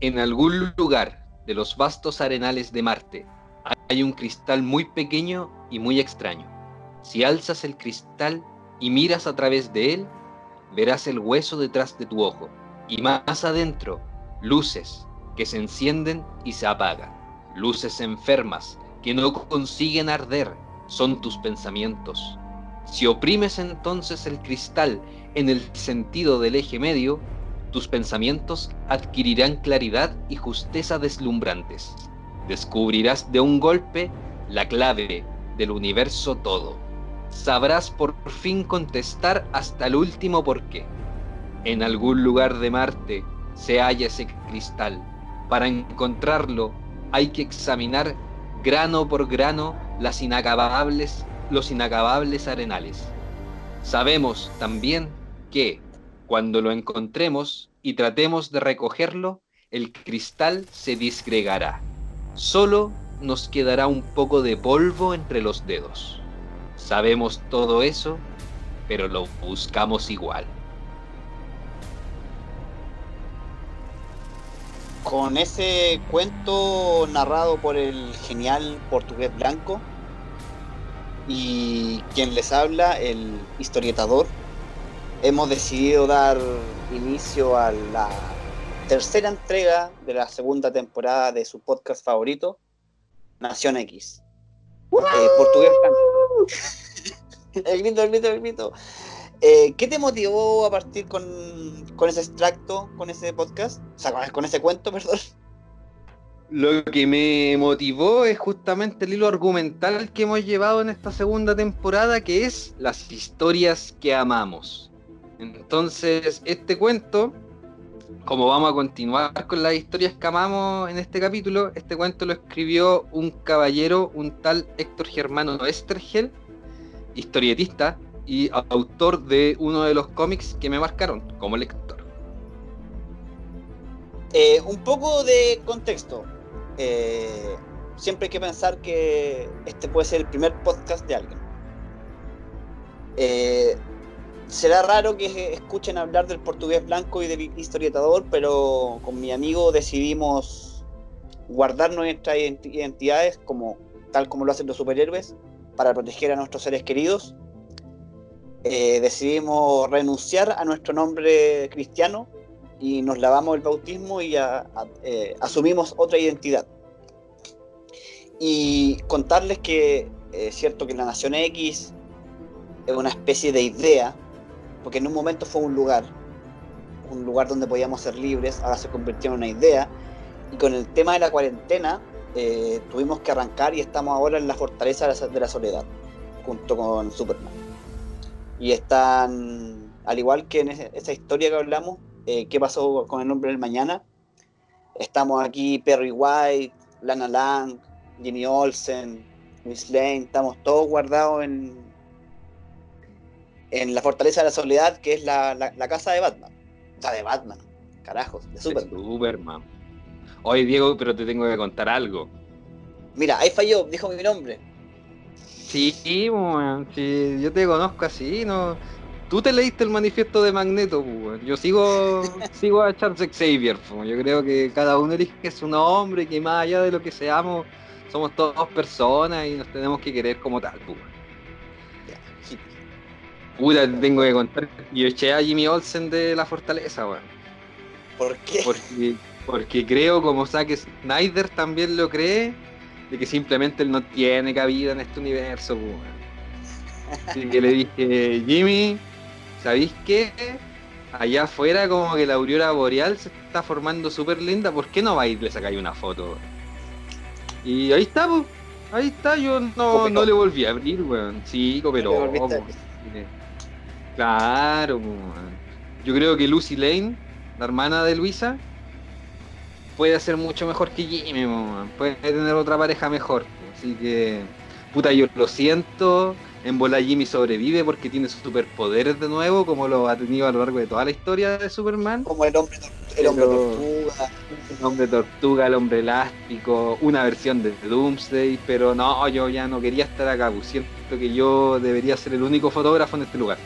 En algún lugar de los vastos arenales de Marte hay un cristal muy pequeño y muy extraño. Si alzas el cristal y miras a través de él, verás el hueso detrás de tu ojo y más adentro luces que se encienden y se apagan. Luces enfermas que no consiguen arder son tus pensamientos. Si oprimes entonces el cristal en el sentido del eje medio, tus pensamientos adquirirán claridad y justeza deslumbrantes. Descubrirás de un golpe la clave del universo todo. Sabrás por fin contestar hasta el último porqué. En algún lugar de Marte se halla ese cristal. Para encontrarlo hay que examinar grano por grano las inacabables, los inacabables arenales. Sabemos también que cuando lo encontremos y tratemos de recogerlo, el cristal se disgregará. Solo nos quedará un poco de polvo entre los dedos. Sabemos todo eso, pero lo buscamos igual. Con ese cuento narrado por el genial portugués blanco y quien les habla, el historietador, hemos decidido dar inicio a la tercera entrega de la segunda temporada de su podcast favorito, Nación X. Eh, portugués el grito, el grito, el grito. Eh, ¿Qué te motivó a partir con, ese extracto, con ese podcast? O sea, con, ese cuento, perdón. Lo que me motivó es justamente el hilo argumental que hemos llevado en esta segunda temporada, que es las historias que amamos. Entonces, este cuento, como vamos a continuar con las historias que amamos en este capítulo, este cuento lo escribió un caballero, un tal Héctor Germano Estergel, historietista, y autor de uno de los cómics que me marcaron como lector. Eh, un poco de contexto. Eh, siempre hay que pensar que este puede ser el primer podcast de alguien. Eh, será raro que escuchen hablar del portugués blanco y del historietador, pero con mi amigo decidimos guardar nuestras identidades como tal como lo hacen los superhéroes para proteger a nuestros seres queridos eh, decidimos renunciar a nuestro nombre cristiano y nos lavamos el bautismo y eh, asumimos otra identidad. Y contarles que es cierto que la Nación X es una especie de idea, porque en un momento fue un lugar, un lugar donde podíamos ser libres, ahora se convirtió en una idea, y con el tema de la cuarentena eh, tuvimos que arrancar y estamos ahora en la fortaleza de la soledad, junto con Superman. Y están, al igual que en esa historia que hablamos, eh, qué pasó con el nombre del mañana, estamos aquí Perry White, Lana Lang, Jimmy Olsen, Miss Lane, estamos todos guardados en, en la Fortaleza de la Soledad, que es la, casa de Batman. O sea, de Batman, carajos, de Superman. Superman. Oye, Diego, pero te tengo que contar algo. Mira, ahí falló, dijo mi nombre. Sí, sí, yo te conozco así, no. Tú te leíste el manifiesto de Magneto, yo sigo, sigo a Charles Xavier, yo creo que cada uno elige su nombre, que más allá de lo que seamos, somos todos personas y nos tenemos que querer como tal, pues. Puta, tengo que contar, yo eché a Jimmy Olsen de la fortaleza, weón. ¿Por qué? Porque, porque creo, como Zack Snyder también lo cree, de que simplemente él no tiene cabida en este universo. Así que le dije, Jimmy, ¿sabéis qué? Allá afuera como que la aurora boreal se está formando súper linda, ¿por qué no vais y le sacáis una foto? Y ahí está, pues. Ahí está, yo no, no le volví a abrir, weón. Sí, pero Claro, Yo creo que Lucy Lane, la hermana de Luisa, puede hacer mucho mejor que Jimmy, puede tener otra pareja mejor. Así que, puta, yo lo siento. En bola Jimmy sobrevive porque tiene sus superpoderes de nuevo, como lo ha tenido a lo largo de toda la historia de Superman. Como el hombre, el hombre tortuga. El hombre tortuga, el hombre elástico, una versión de Doomsday, pero no, yo ya no quería estar acá, siento que yo debería ser el único fotógrafo en este lugar.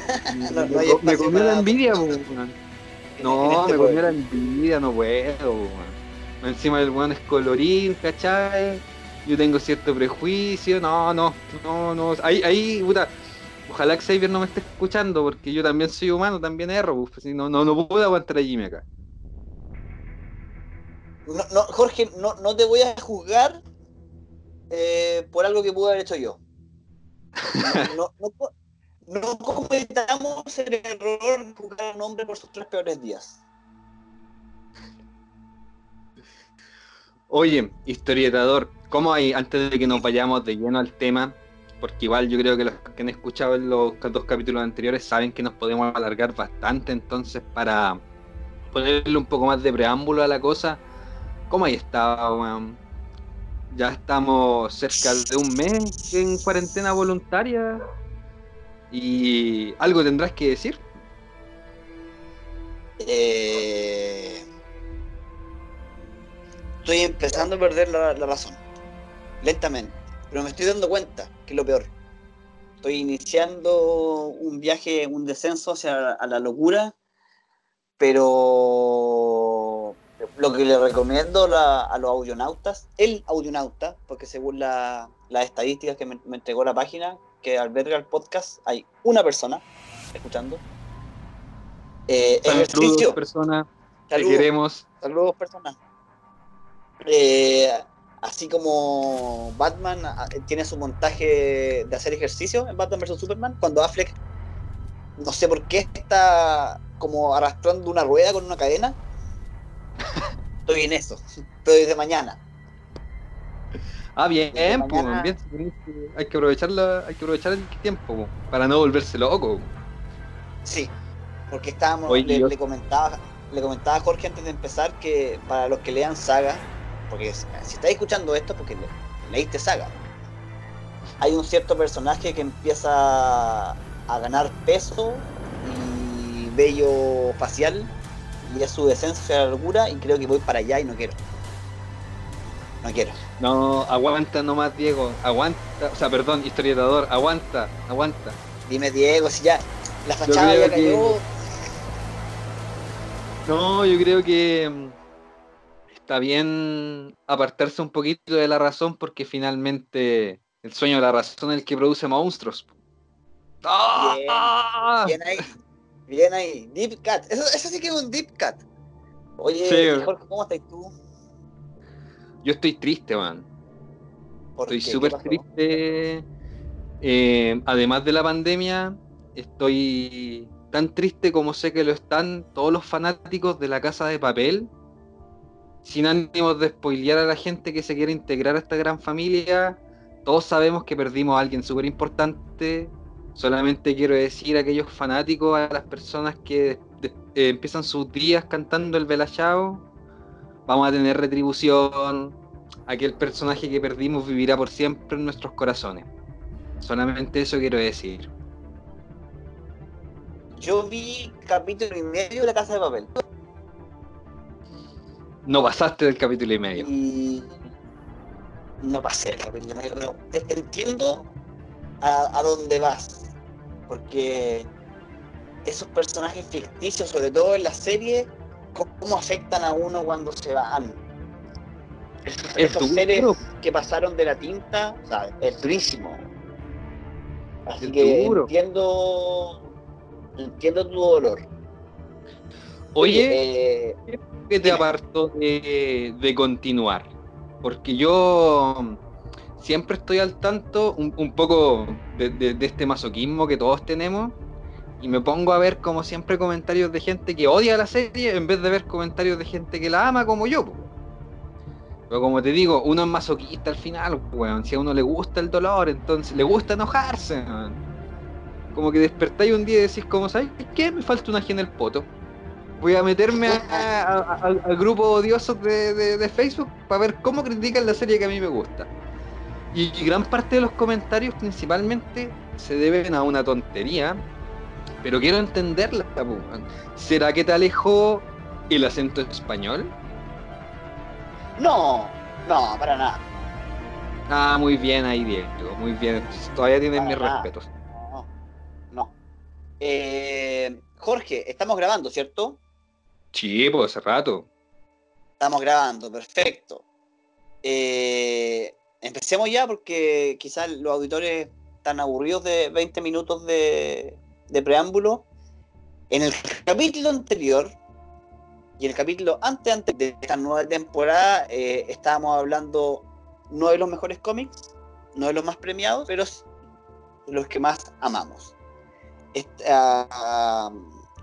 me, comió la envidia, pues, No, este me pueblo. comió la envidia, no puedo, weón. Encima el weón es colorín, ¿cachai? Yo tengo cierto prejuicio, no, no, no, no. Ahí, ahí, puta. Ojalá Xavier no me esté escuchando, porque yo también soy humano, también erro, pues, no, no, no puedo aguantar a Jimmy acá. No, no, Jorge, no, no te voy a juzgar eh, por algo que pude haber hecho yo. No, no, no, cometamos el error de juzgar a un hombre por sus tres peores días. Oye, historietador, ¿cómo hay, antes de que nos vayamos de lleno al tema, porque igual yo creo que los que han escuchado los dos capítulos anteriores saben que nos podemos alargar bastante, entonces para ponerle un poco más de preámbulo a la cosa, ¿cómo hay estado, weón? Ya estamos cerca de un mes en cuarentena voluntaria y algo tendrás que decir. Eh, estoy empezando a perder la, razón. Lentamente. Pero me estoy dando cuenta que es lo peor. Estoy iniciando un viaje, un descenso hacia la locura. Pero lo que le recomiendo a los audionautas, el audionauta, porque según la- las estadísticas que me, me entregó la página que alberga el podcast, hay una persona escuchando. Eh, Saludos, personas, te Saludos. queremos. Saludos, personas. Eh, así como Batman ah, tiene su montaje de hacer ejercicio en Batman vs Superman, cuando Affleck, no sé por qué, está como arrastrando una rueda con una cadena. Estoy en eso. Estoy desde mañana. Ah, bien, pues, bien, hay que aprovecharla, hay que aprovechar el tiempo po, para no volverse loco. Sí, porque estábamos, Oye, le, yo- le comentaba, le comentaba a Jorge antes de empezar que para los que lean Saga, porque si estáis escuchando esto, porque le- leíste Saga, hay un cierto personaje que empieza a ganar peso y vello facial, y es su descenso hacia la locura, y creo que voy para allá y no quiero. No quiero. No, aguanta nomás, Diego, aguanta, o sea, perdón, historiador, aguanta, aguanta. Dime, Diego, si ya la fachada ya cayó. que- No, yo creo que mm, está bien apartarse un poquito de la razón porque finalmente el sueño de la razón es el que produce monstruos. ¡Ah! Bien ahí. Bien ahí. Deep Cut. Eso, eso sí que es un Deep Cut. Oye, Sí. Jorge, ¿cómo estás tú? Yo estoy triste, man. ¿Por Estoy súper triste. Eh, además de la pandemia, estoy tan triste como sé que lo están todos los fanáticos de la casa de papel. Sin ánimos de spoilear a la gente que se quiere integrar a esta gran familia, todos sabemos que perdimos a alguien súper importante. Solamente quiero decir a aquellos fanáticos, a las personas que eh, empiezan sus días cantando el Bella Ciao, vamos a tener retribución, aquel personaje que perdimos vivirá por siempre en nuestros corazones. Solamente eso quiero decir. Yo vi capítulo y medio de La Casa de Papel. No pasaste del capítulo y medio. Y no pasé el capítulo y medio, te- entiendo a, a dónde vas. Porque esos personajes ficticios, sobre todo en la serie, cómo afectan a uno cuando se van. Esos, Es esos duro. seres que pasaron de la tinta, o sea, es durísimo. Así Es que duro. entiendo entiendo tu dolor. Oye, eh, que te dime. apartó de, de continuar. Porque yo siempre estoy al tanto, un, un poco de, de- de este masoquismo que todos tenemos. Y me pongo a ver, como siempre, comentarios de gente que odia la serie en vez de ver comentarios de gente que la ama como yo. Pero como te digo, uno es masoquista al final, weón. Si a uno le gusta el dolor, entonces le gusta enojarse. Como que despertáis un día y decís, como, ¿sabes qué? Me falta una en el poto. Voy a meterme al grupo odioso de, de- de Facebook para ver cómo critican la serie que a mí me gusta. Y gran parte de los comentarios principalmente se deben a una tontería, pero quiero entenderla. ¿Será que te alejó el acento español? no, no, para nada. Ah, muy bien ahí, Diego, muy bien. Entonces, todavía tienes Para mis nada. respetos. No, no. Eh, Jorge, estamos grabando, ¿cierto? Sí, pues hace rato. Estamos grabando, perfecto. Eh, empecemos ya porque quizás los auditores están aburridos de 20 minutos de, preámbulo. En el capítulo anterior y el capítulo antes, antes de esta nueva temporada eh, estábamos hablando no de los mejores cómics, no de los más premiados, pero de los que más amamos. Esta,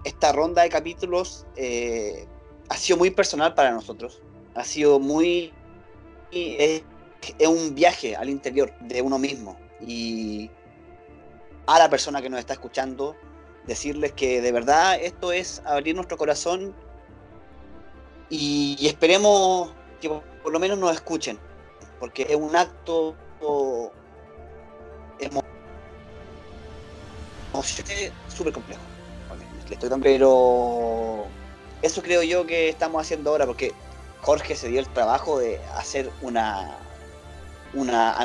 esta ronda de capítulos eh, ha sido muy personal para nosotros. Ha sido muy... Es, un viaje al interior de uno mismo. Y a la persona que nos está escuchando, decirles que de verdad esto es abrir nuestro corazón y, esperemos que por lo menos nos escuchen, porque es un acto súper complejo. Pero eso creo yo que estamos haciendo ahora, porque Jorge se dio el trabajo de hacer una una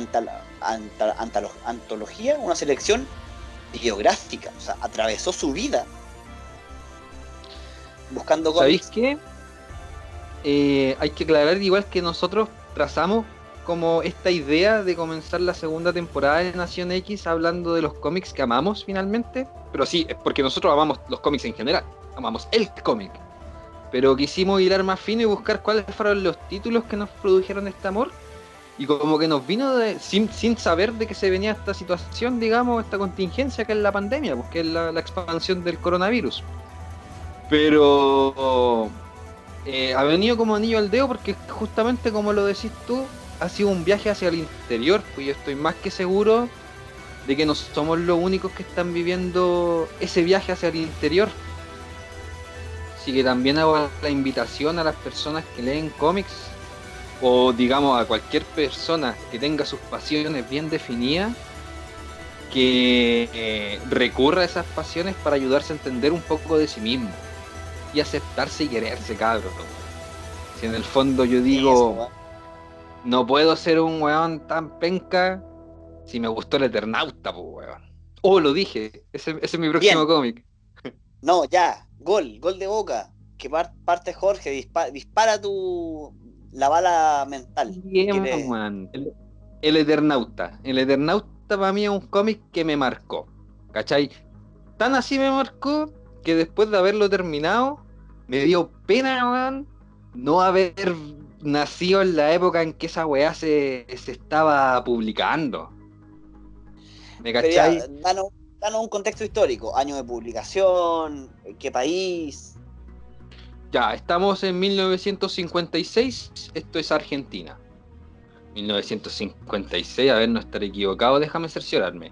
antología, una selección biográfica, o sea, atravesó su vida buscando ¿Sabéis qué? Eh, hay que aclarar igual que nosotros trazamos como esta idea de comenzar la segunda temporada de Nación X hablando de los cómics que amamos finalmente. Pero sí, es porque nosotros amamos los cómics en general, amamos el cómic. Pero quisimos hilar más fino y buscar cuáles fueron los títulos que nos produjeron este amor. Y como que nos vino de, sin, sin saber de que se venía esta situación, digamos, esta contingencia que es la pandemia, porque pues, es la, expansión del coronavirus. Pero eh, ha venido como anillo al dedo porque justamente como lo decís tú, ha sido un viaje hacia el interior, pues yo estoy más que seguro de que no somos los únicos que están viviendo ese viaje hacia el interior. Así que también hago la invitación a las personas que leen cómics, o digamos a cualquier persona que tenga sus pasiones bien definidas, que eh, recurra a esas pasiones para ayudarse a entender un poco de sí mismo y aceptarse y quererse, cabrón. Si en el fondo yo digo, no puedo ser un weón tan penca si me gustó el Eternauta, pues weón. Oh, lo dije, ese, es mi próximo cómic. No, ya, gol, gol de boca. Que parte Jorge, dispara, tu la bala mental. Bien, man. El, Eternauta. El Eternauta para mí es un cómic que me marcó. ¿Cachai? Tan así me marcó que después de haberlo terminado, me dio pena, weón, no haber nacido en la época en que esa weá se, estaba publicando. ¿Me cachai? danos, un contexto histórico, año de publicación, qué país. Ya, estamos en 1956, esto es Argentina. 1956, a ver, no estar equivocado, déjame cerciorarme.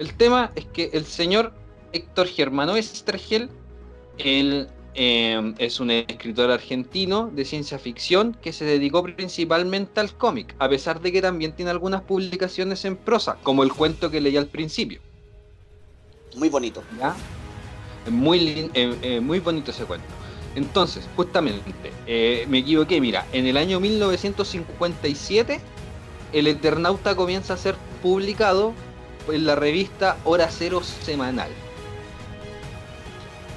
El tema es que el señor Héctor Germano Estergel, él Em, es un escritor argentino de ciencia ficción que se dedicó principalmente al cómic, a pesar de que también tiene algunas publicaciones en prosa, como el cuento que leí al principio. Muy bonito. ¿Ya? Muy, eh, eh, muy bonito ese cuento. Entonces, justamente, eh, me equivoqué, mira, en el año 1957, El Eternauta comienza a ser publicado en la revista Hora Cero Semanal.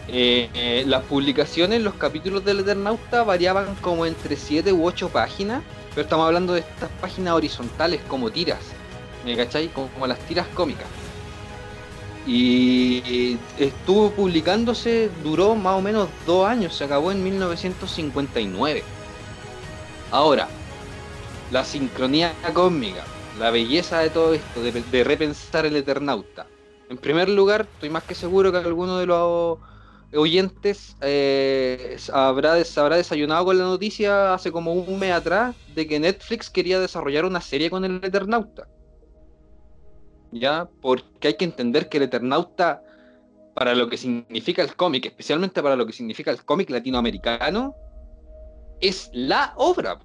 Eh, eh, las publicaciones, los capítulos del Eternauta variaban como entre 7 u 8 páginas, pero estamos hablando de estas páginas horizontales como tiras, ¿me cachai? Como, las tiras cómicas. Y estuvo publicándose, duró más o menos dos años, se acabó en 1959. Ahora, la sincronía cósmica, la belleza de todo esto, de, repensar el Eternauta. En primer lugar, estoy más que seguro que alguno de los oyentes eh, habrá, desayunado con la noticia hace como un mes atrás de que Netflix quería desarrollar una serie con el Eternauta. ¿Ya? Porque hay que entender que el Eternauta, para lo que significa el cómic, especialmente para lo que significa el cómic latinoamericano, es la obra.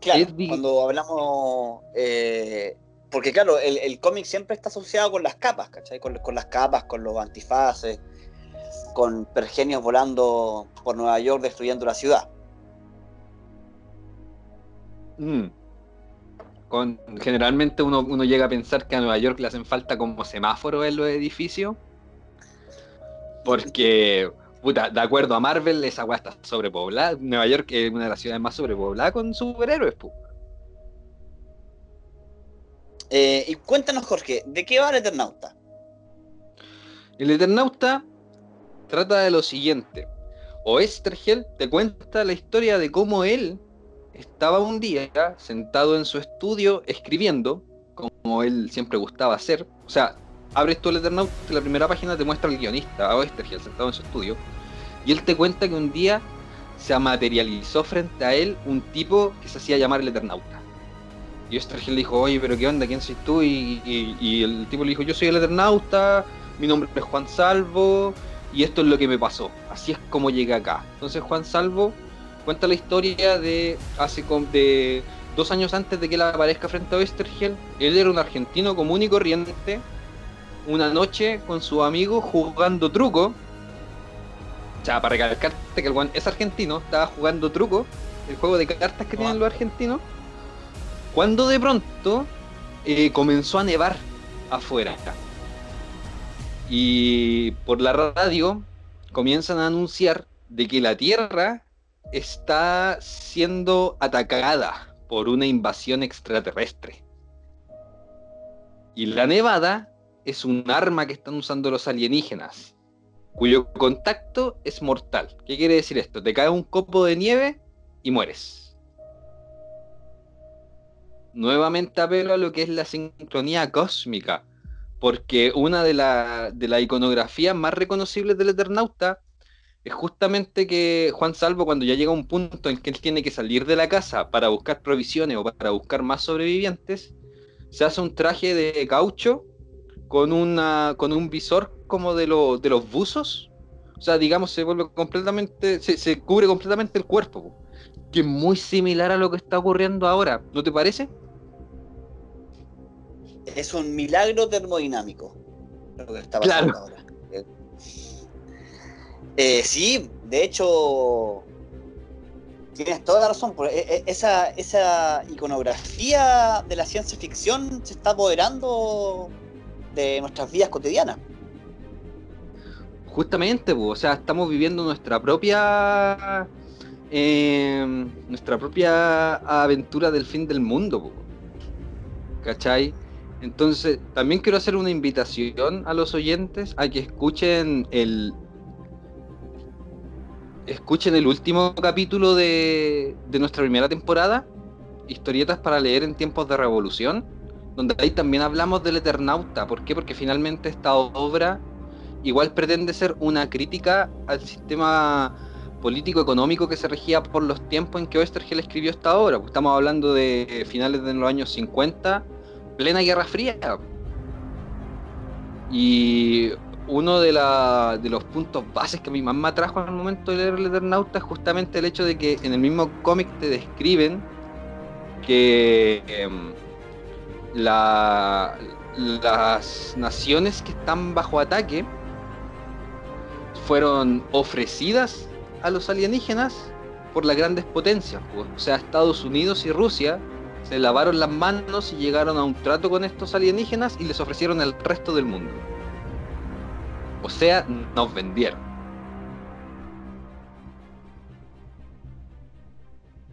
Claro, cuando hablamos eh, porque claro, el, cómic siempre está asociado con las capas, ¿cachai? Con, las capas, con los antifaces, con pergenios volando por Nueva York destruyendo la ciudad. Mm. Generalmente uno, uno, llega a pensar que a Nueva York le hacen falta como semáforos en los edificios. Porque, Puta, de acuerdo a Marvel, esa weá está sobrepoblada. Nueva York es una de las ciudades más sobrepobladas con superhéroes, pu. Eh, y cuéntanos, Jorge, ¿de qué va el Eternauta? El Eternauta trata de lo siguiente. Oestergel te cuenta la historia de cómo él estaba un día sentado en su estudio escribiendo, como él siempre gustaba hacer. O sea, abres tú el Eternauta y la primera página te muestra al guionista, a Oestergel, sentado en su estudio. Y él te cuenta que un día se materializó frente a él un tipo que se hacía llamar el Eternauta. Y Oestergel le dijo, oye, pero ¿qué onda? ¿Quién soy tú? Y, y el tipo le dijo, yo soy el Eternauta, mi nombre es Juan Salvo, y esto es lo que me pasó. Así es como llegué acá. Entonces Juan Salvo cuenta la historia de hace de dos años antes de que él aparezca frente a Westergel. Él era un argentino común y corriente. Una noche con su amigo jugando truco. O sea, para recalcarte que el Juan es argentino, estaba jugando truco, el juego de cartas que tienen los argentinos. Cuando de pronto eh, comenzó a nevar afuera. Y por la radio comienzan a anunciar de que la Tierra está siendo atacada por una invasión extraterrestre. Y la nevada es un arma que están usando los alienígenas, cuyo contacto es mortal. ¿Qué quiere decir esto? Te cae un copo de nieve y mueres. Nuevamente apelo a lo que es la sincronía cósmica porque una de las de la iconografías más reconocibles del Eternauta es justamente que Juan Salvo cuando ya llega a un punto en que él tiene que salir de la casa para buscar provisiones o para buscar más sobrevivientes, se hace un traje de caucho con, una, con un visor como de, de los buzos. O sea, digamos, se vuelve completamente, se, se cubre completamente el cuerpo, que es muy similar a lo que está ocurriendo ahora, ¿no te parece? es un milagro termodinámico lo que está pasando ahora. Eh, sí, de hecho, tienes toda la razón. E, e, esa, esa iconografía de la ciencia ficción se está apoderando de nuestras vidas cotidianas. Justamente, o sea, estamos viviendo nuestra propia eh, nuestra propia aventura del fin del mundo, ¿cachai? Entonces, también quiero hacer una invitación a los oyentes a que escuchen el escuchen el último capítulo de, de nuestra primera temporada, Historietas para leer en tiempos de revolución, donde ahí también hablamos del Eternauta. ¿Por qué? Porque finalmente esta obra igual pretende ser una crítica al sistema político-económico que se regía por los tiempos en que Oestergel escribió esta obra. Estamos hablando de finales de los años 50 plena Guerra Fría. Y uno de, los puntos bases que mi mamá trajo al momento de leer el Eternauta es justamente el hecho de que en el mismo cómic te describen que em, las naciones que están bajo ataque fueron ofrecidas a los alienígenas por las grandes potencias, o sea, Estados Unidos y Rusia se lavaron las manos y llegaron a un trato con estos alienígenas y les ofrecieron el resto del mundo. O sea, nos vendieron.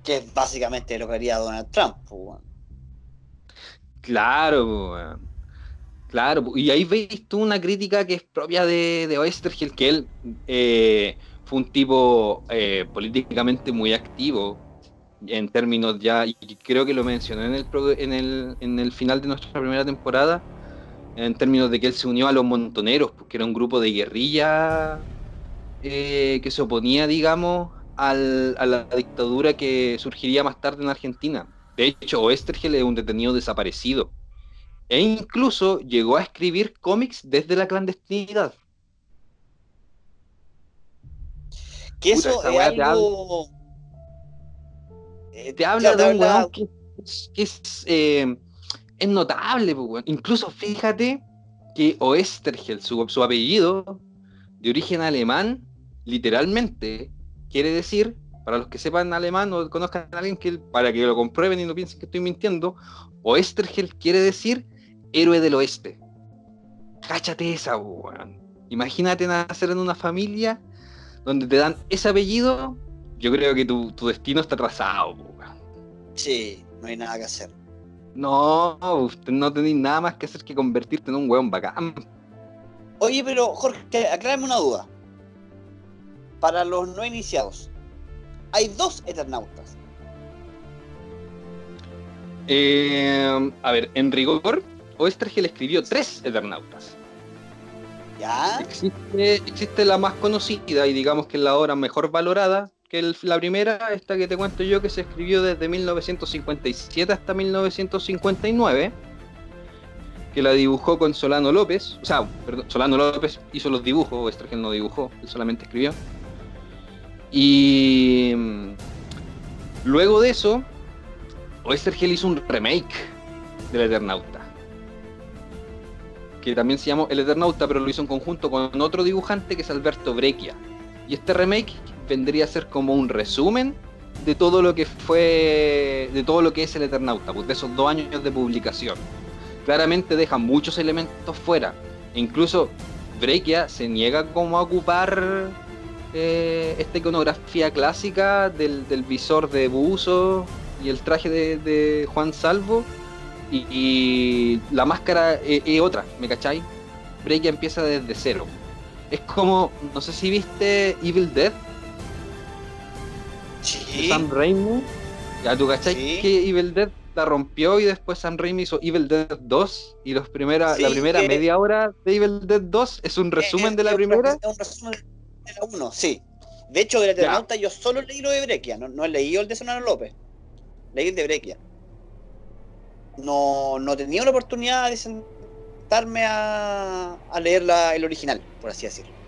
Que es básicamente lo que haría Donald Trump. Claro, claro. Y ahí veis tú una crítica que es propia de, de Oestergel, que él eh, fue un tipo eh, políticamente muy activo en términos ya, y creo que lo mencioné en el, en el, en el final de nuestra primera temporada, en términos de que él se unió a los montoneros, porque era un grupo de guerrilla eh, que se oponía, digamos, al, a la dictadura que surgiría más tarde en Argentina. De hecho, Oestergel es un detenido desaparecido. E incluso llegó a escribir cómics desde la clandestinidad. Que eso es algo eh, te habla de un weón que, es, eh, es, notable, incluso fíjate que Oestergel, su, apellido de origen alemán, literalmente quiere decir, para los que sepan alemán o conozcan a alguien que para que lo comprueben y no piensen que estoy mintiendo, Oestergel quiere decir héroe del oeste. Cáchate esa, weón. Imagínate nacer en una familia donde te dan ese apellido, yo creo que tu, destino está trazado. Sí, no hay nada que hacer. No, usted no tenéis nada más que hacer que convertirte en un weón bacán. Oye, pero Jorge, aclárame una duda. Para los no iniciados, hay dos Eternautas. Eh, a ver, en rigor, Oestergel escribió tres Eternautas. ¿Ya? Existe, existe la más conocida y digamos que es la obra mejor valorada, la primera, esta que te cuento yo, que se escribió desde 1957 hasta 1959, que la dibujó con Solano López, o sea, perdón, Solano López hizo los dibujos, Oestergel no dibujó, él solamente escribió. Y mm, luego de eso, Oestergel hizo un remake del Eternauta. Que también se llamó El Eternauta, pero lo hizo en conjunto con otro dibujante que es Alberto Breccia. Y este remake vendría a ser como un resumen de todo lo que fue, de todo lo que es el Eternauta, pues de esos dos años de publicación. Claramente deja muchos elementos fuera. E incluso Breccia se niega como a ocupar eh, esta iconografía clásica del, del visor de buzo y el traje de, Juan Salvo y, la máscara es, otra, ¿me cacháis? Breakia empieza desde cero. Es como, no sé si viste Evil Dead. Sí. Sam Raimi. Ya, ¿tú cacháis que Evil Dead la rompió y después Sam Raimi hizo Evil Dead 2 y los primera, la primera media hora de Evil Dead 2 es un resumen de la primera. Es un resumen de la 1, sí. De hecho, de Eternauta yo solo leí lo de Brekia, no, no he leído el de Sonaro López leí de Brequia. No, no tenía la oportunidad de sentarme a, a leer el original, por así decirlo.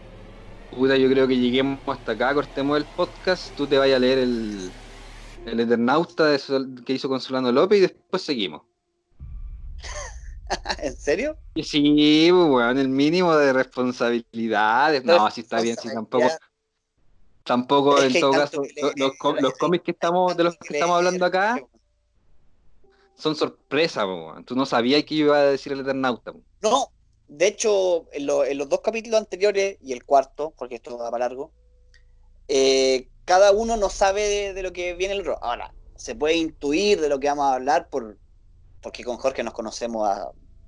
Puta, yo creo que lleguemos hasta acá, cortemos el podcast, tú te vayas a leer el, el Eternauta que hizo Consolano López y después seguimos. ¿En serio? Sí, bueno, pues, el mínimo de responsabilidades. No, si está bien, si tampoco. Tampoco, en todo caso, los, cómics que estamos, de los que estamos hablando acá son sorpresa, tú no sabías que iba a decir el Eternauta. No, de hecho, en, los dos capítulos anteriores y el cuarto, porque esto va para largo, eh, cada uno no sabe de, lo que viene el otro. Ahora, se puede intuir de lo que vamos a hablar por, porque con Jorge nos conocemos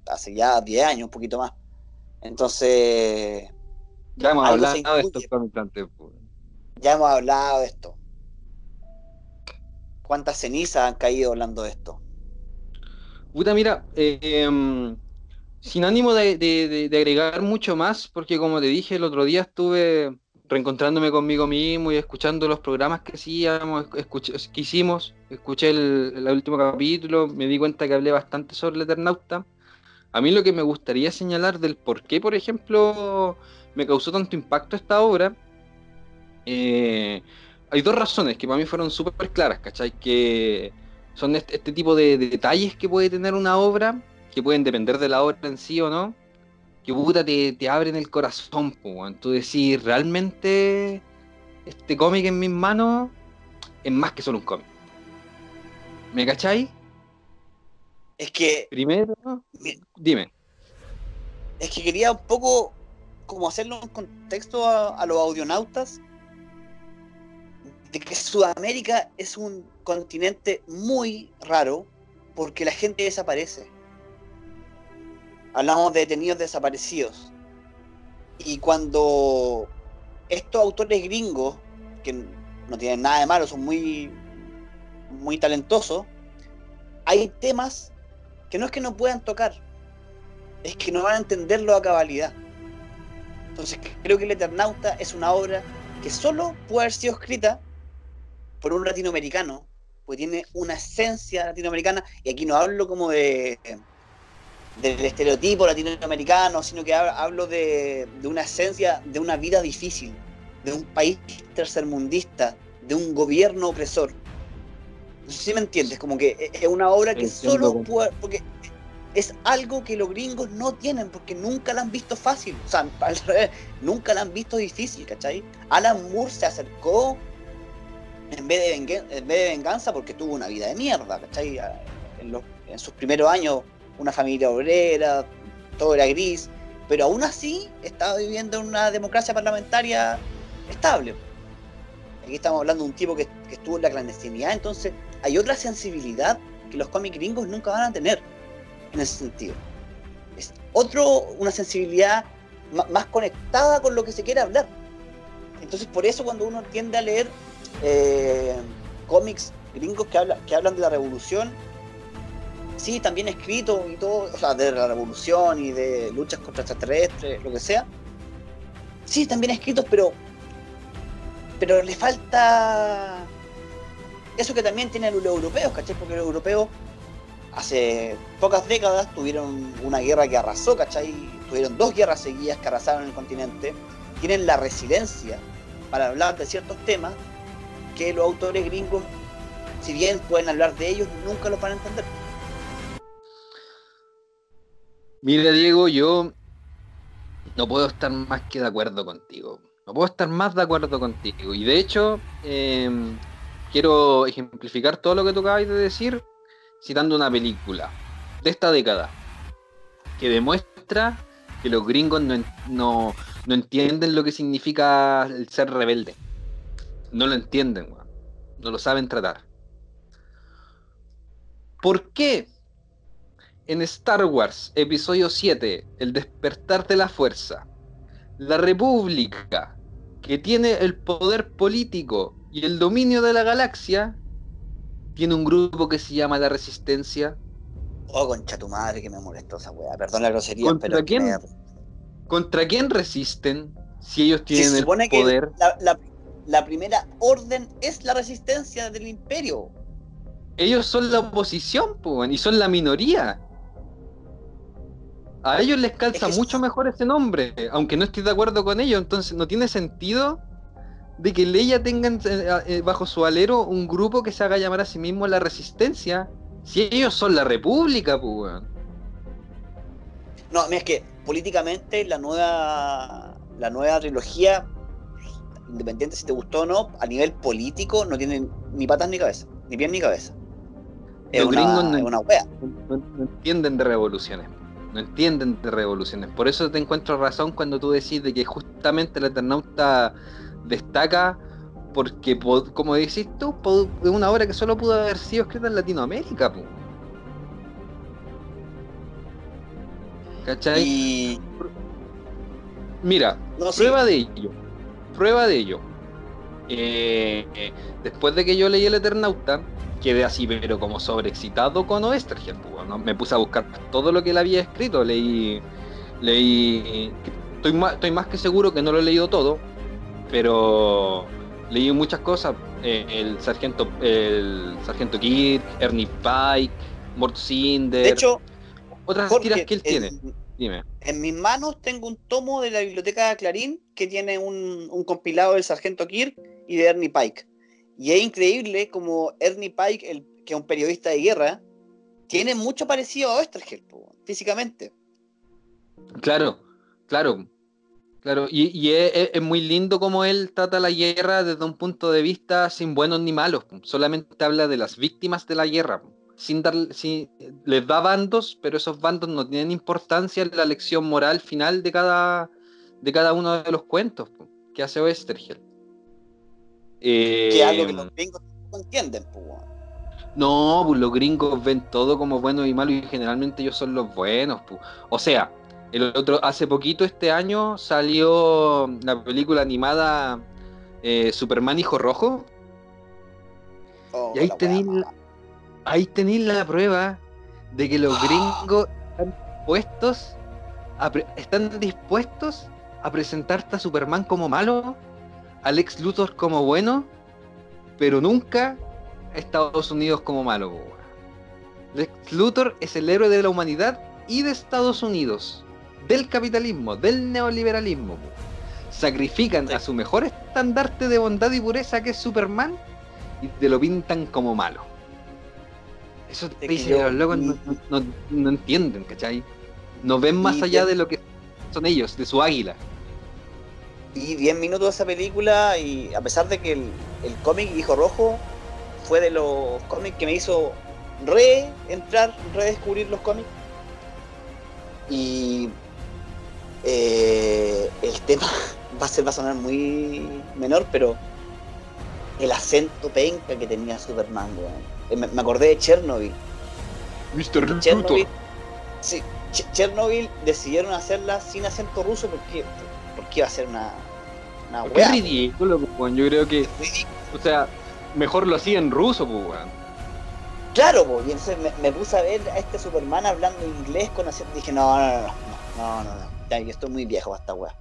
hace ya 10 años, un poquito más. Entonces. Ya hemos hablado de cómics antes. Ya hemos hablado de esto. ¿Cuántas cenizas han caído hablando de esto? Puta, mira, eh, em, sin ánimo de, agregar mucho más, porque como te dije el otro día estuve reencontrándome conmigo mismo y escuchando los programas que hacíamos, que hicimos, escuché el, último capítulo, me di cuenta que hablé bastante sobre el Eternauta. A mí lo que me gustaría señalar del por qué, por ejemplo, me causó tanto impacto esta obra, eh, hay dos razones que para mí fueron súper claras, ¿cachai? Que son este tipo de, detalles que puede tener una obra, que pueden depender de la obra en sí o no, que puta te, te abren el corazón, pues, tú decís, realmente este cómic en mis manos es más que solo un cómic. ¿Me cachai? Es que. Primero, dime. Es que quería un poco como hacerlo un contexto a los audionautas de que Sudamérica es un continente muy raro porque la gente desaparece. Hablamos de detenidos desaparecidos. Y cuando estos autores gringos, que no tienen nada de malo, son muy, muy talentosos, hay temas que no es que no puedan tocar, es que no van a entenderlo a cabalidad. Entonces creo que El Eternauta es una obra que solo puede haber sido escrita por un latinoamericano, pues tiene una esencia latinoamericana, y aquí no hablo como de del estereotipo latinoamericano, sino que hablo de, una esencia de una vida difícil, de un país tercermundista, de un gobierno opresor. No sé si me entiendes, como que es una obra que solo puede, porque es algo que los gringos no tienen, porque nunca la han visto fácil, o sea, al revés, nunca la han visto difícil, ¿cachai? Alan Moore se acercó en vez, de en vez de venganza porque tuvo una vida de mierda, ¿cachai? En, sus primeros años, una familia obrera, todo era gris, pero aún así estaba viviendo en una democracia parlamentaria estable. Aquí estamos hablando de un tipo que, estuvo en la clandestinidad, entonces hay otra sensibilidad que los cómics gringos nunca van a tener en ese sentido. Es otro, una sensibilidad más conectada con lo que se quiere hablar. Entonces por eso cuando uno tiende a leer eh, cómics gringos que, habla, que hablan de la revolución, sí, también escrito y todo, o sea, de la revolución y de luchas contra extraterrestres, lo que sea. Sí, también escritos, pero pero le falta eso que también tienen los europeos, ¿cachai? Porque los europeos hace pocas décadas tuvieron una guerra que arrasó, ¿cachai? Tuvieron dos guerras seguidas que arrasaron el continente. Tienen la resiliencia para hablar de ciertos temas que los autores gringos, si bien pueden hablar de ellos, nunca los van a entender. Mira, Diego, yo no puedo estar más que de acuerdo contigo. No puedo estar más de acuerdo contigo. Y de hecho, em, quiero ejemplificar todo lo que tú acabas de decir citando una película de esta década que demuestra que los gringos no, entienden lo que significa el ser rebelde. No lo entienden, no lo saben tratar. ¿Por qué en Star Wars, episodio 7, El despertar de la fuerza, la República que tiene el poder político y el dominio de la galaxia, tiene un grupo que se llama La Resistencia. Oh, concha tu madre que me molestó esa weá. Perdón la grosería, ¿Contra pero. Quién, ¿Contra quién resisten si ellos tienen el poder? Que la, primera orden es la resistencia del imperio. Ellos son la oposición, pues, y son la minoría. A ellos les calza mucho mejor ese nombre, aunque no estoy de acuerdo con ellos, entonces no tiene sentido de que Leia tenga eh, eh, bajo su alero un grupo que se haga llamar a sí mismo la Resistencia, si ellos son la República, pues. No, es que políticamente la nueva la nueva trilogía, independiente si te gustó o no, a nivel político no tiene ni patas ni cabeza, ni pies ni cabeza. Es Los una, no, una no entienden de revoluciones no entienden de revoluciones. Por eso te encuentro razón cuando tú decís de que justamente el Eternauta destaca porque, como decís tú, es una obra que solo pudo haber sido escrita en Latinoamérica. ¿Cachai? Mira, prueba de ello. Prueba de ello. Eh, después de que yo leí el Eternauta, quedé así, pero como sobreexcitado con Oestergel. Pues, ¿no? Me puse a buscar todo lo que él había escrito. Leí. Leí. Estoy más, estoy más que seguro que no lo he leído todo, pero leí muchas cosas. Eh, el sargento el sargento Kidd, Ernie Pike, Mort Cinder. De hecho, otras tiras que él tiene. Dime. En mis manos tengo un tomo de la biblioteca de Clarín que tiene un, un compilado del sargento Kirk y de Ernie Pike. Y es increíble como Ernie Pike, el, que es un periodista de guerra, tiene mucho parecido a Oestergel, físicamente. Claro, claro, claro. Y, es, muy lindo como él trata la guerra desde un punto de vista sin buenos ni malos. Solamente habla de las víctimas de la guerra. Sin dar, sin, les da bandos, pero esos bandos no tienen importancia en la lección moral final de cada, de cada uno de los cuentos que hace Que es algo que los em, gringos no entienden, pues. No, pues los gringos ven todo como bueno y malo y generalmente ellos son los buenos. Pues. O sea, el otro, hace poquito este año salió la película animada eh, Superman Hijo Rojo. Oh, y ahí tenéis, la, ahí tenéis la prueba de que los gringos están dispuestos a, están dispuestos a presentarte a Superman como malo Alex Luthor como bueno, pero nunca Estados Unidos como malo. Lex Luthor es el héroe de la humanidad y de Estados Unidos, del capitalismo, del neoliberalismo. Sacrifican a su mejor estandarte de bondad y pureza que es Superman y te lo pintan como malo. Eso te dice, los locos no, entienden, ¿cachai? No ven más allá de lo que son ellos, de su águila. Y 10 minutos de esa película y a pesar de que el, cómic Hijo Rojo fue de los cómics que me hizo re-entrar, redescubrir los cómics. Y eh, el tema va a, ser, va a sonar muy menor, pero el acento penca que tenía Superman, eh, Me, acordé de Chernobyl. Mr. Chernobyl, sí, Chernobyl decidieron hacerla sin acento ruso porque, porque iba a ser una, una Es ridículo, pues, Yo creo que. O sea, mejor lo hacía en ruso, pues, Claro, pues, y entonces me, puse a ver a este Superman hablando inglés con acento. Dije, no, no, no, no, no, no, no. Ya, yo estoy muy viejo para esta weá.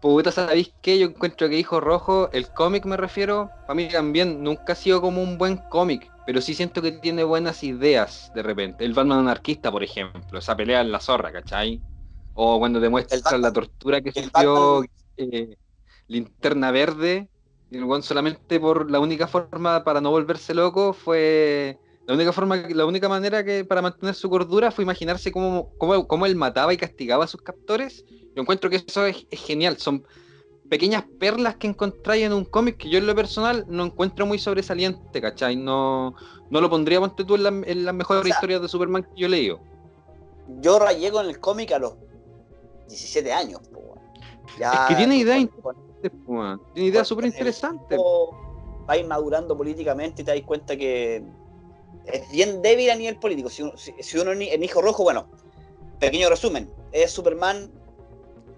Puta, ¿sabéis qué? Yo encuentro que Hijo Rojo, el cómic me refiero, para mí también nunca ha sido como un buen cómic, pero sí siento que tiene buenas ideas de repente. El Batman anarquista, por ejemplo, esa pelea en la zorra, ¿cachai? O cuando demuestran la tortura que sufrió eh, Linterna Verde, y el solamente por la única forma para no volverse loco fue la única forma, la única manera que para mantener su cordura fue imaginarse cómo, cómo, cómo él mataba y castigaba a sus captores yo encuentro que eso es, genial. Son pequeñas perlas que encontráis en un cómic que yo en lo personal no encuentro muy sobresaliente, ¿cachai? No, no lo pondría, ponte tú, en, la, en las mejores historias de Superman que yo he leído. Yo rayé con el cómic a los 17 años. es que tiene ideas interesantes, tiene ideas súper interesantes. Va madurando políticamente y te das cuenta que es bien débil a nivel político. Si uno, si uno en Hijo Rojo, bueno, pequeño resumen, es Superman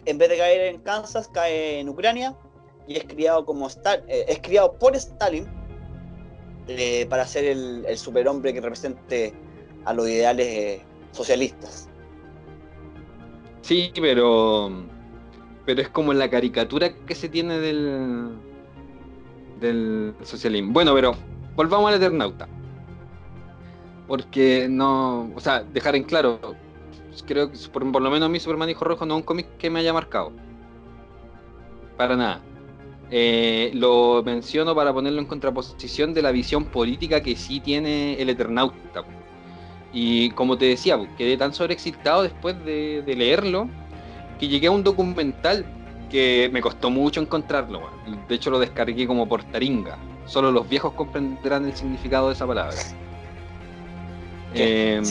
en vez de caer en Kansas, cae en Ucrania y es criado como eh, es criado por Stalin eh, para ser el, superhombre que represente a los ideales eh, socialistas. Sí, pero pero es como la caricatura que se tiene del del socialismo. Bueno, pero volvamos al Eternauta. Porque no, o sea, dejar en claro, creo que por, lo menos mí Superman Hijo Rojo no es un cómic que me haya marcado. Para nada. Eh, lo menciono para ponerlo en contraposición de la visión política que sí tiene el Eternauta. Y como te decía, quedé tan sobreexcitado después de, leerlo que llegué a un documental que me costó mucho encontrarlo. De hecho lo descargué como por taringa. Solo los viejos comprenderán el significado de esa palabra. Eh,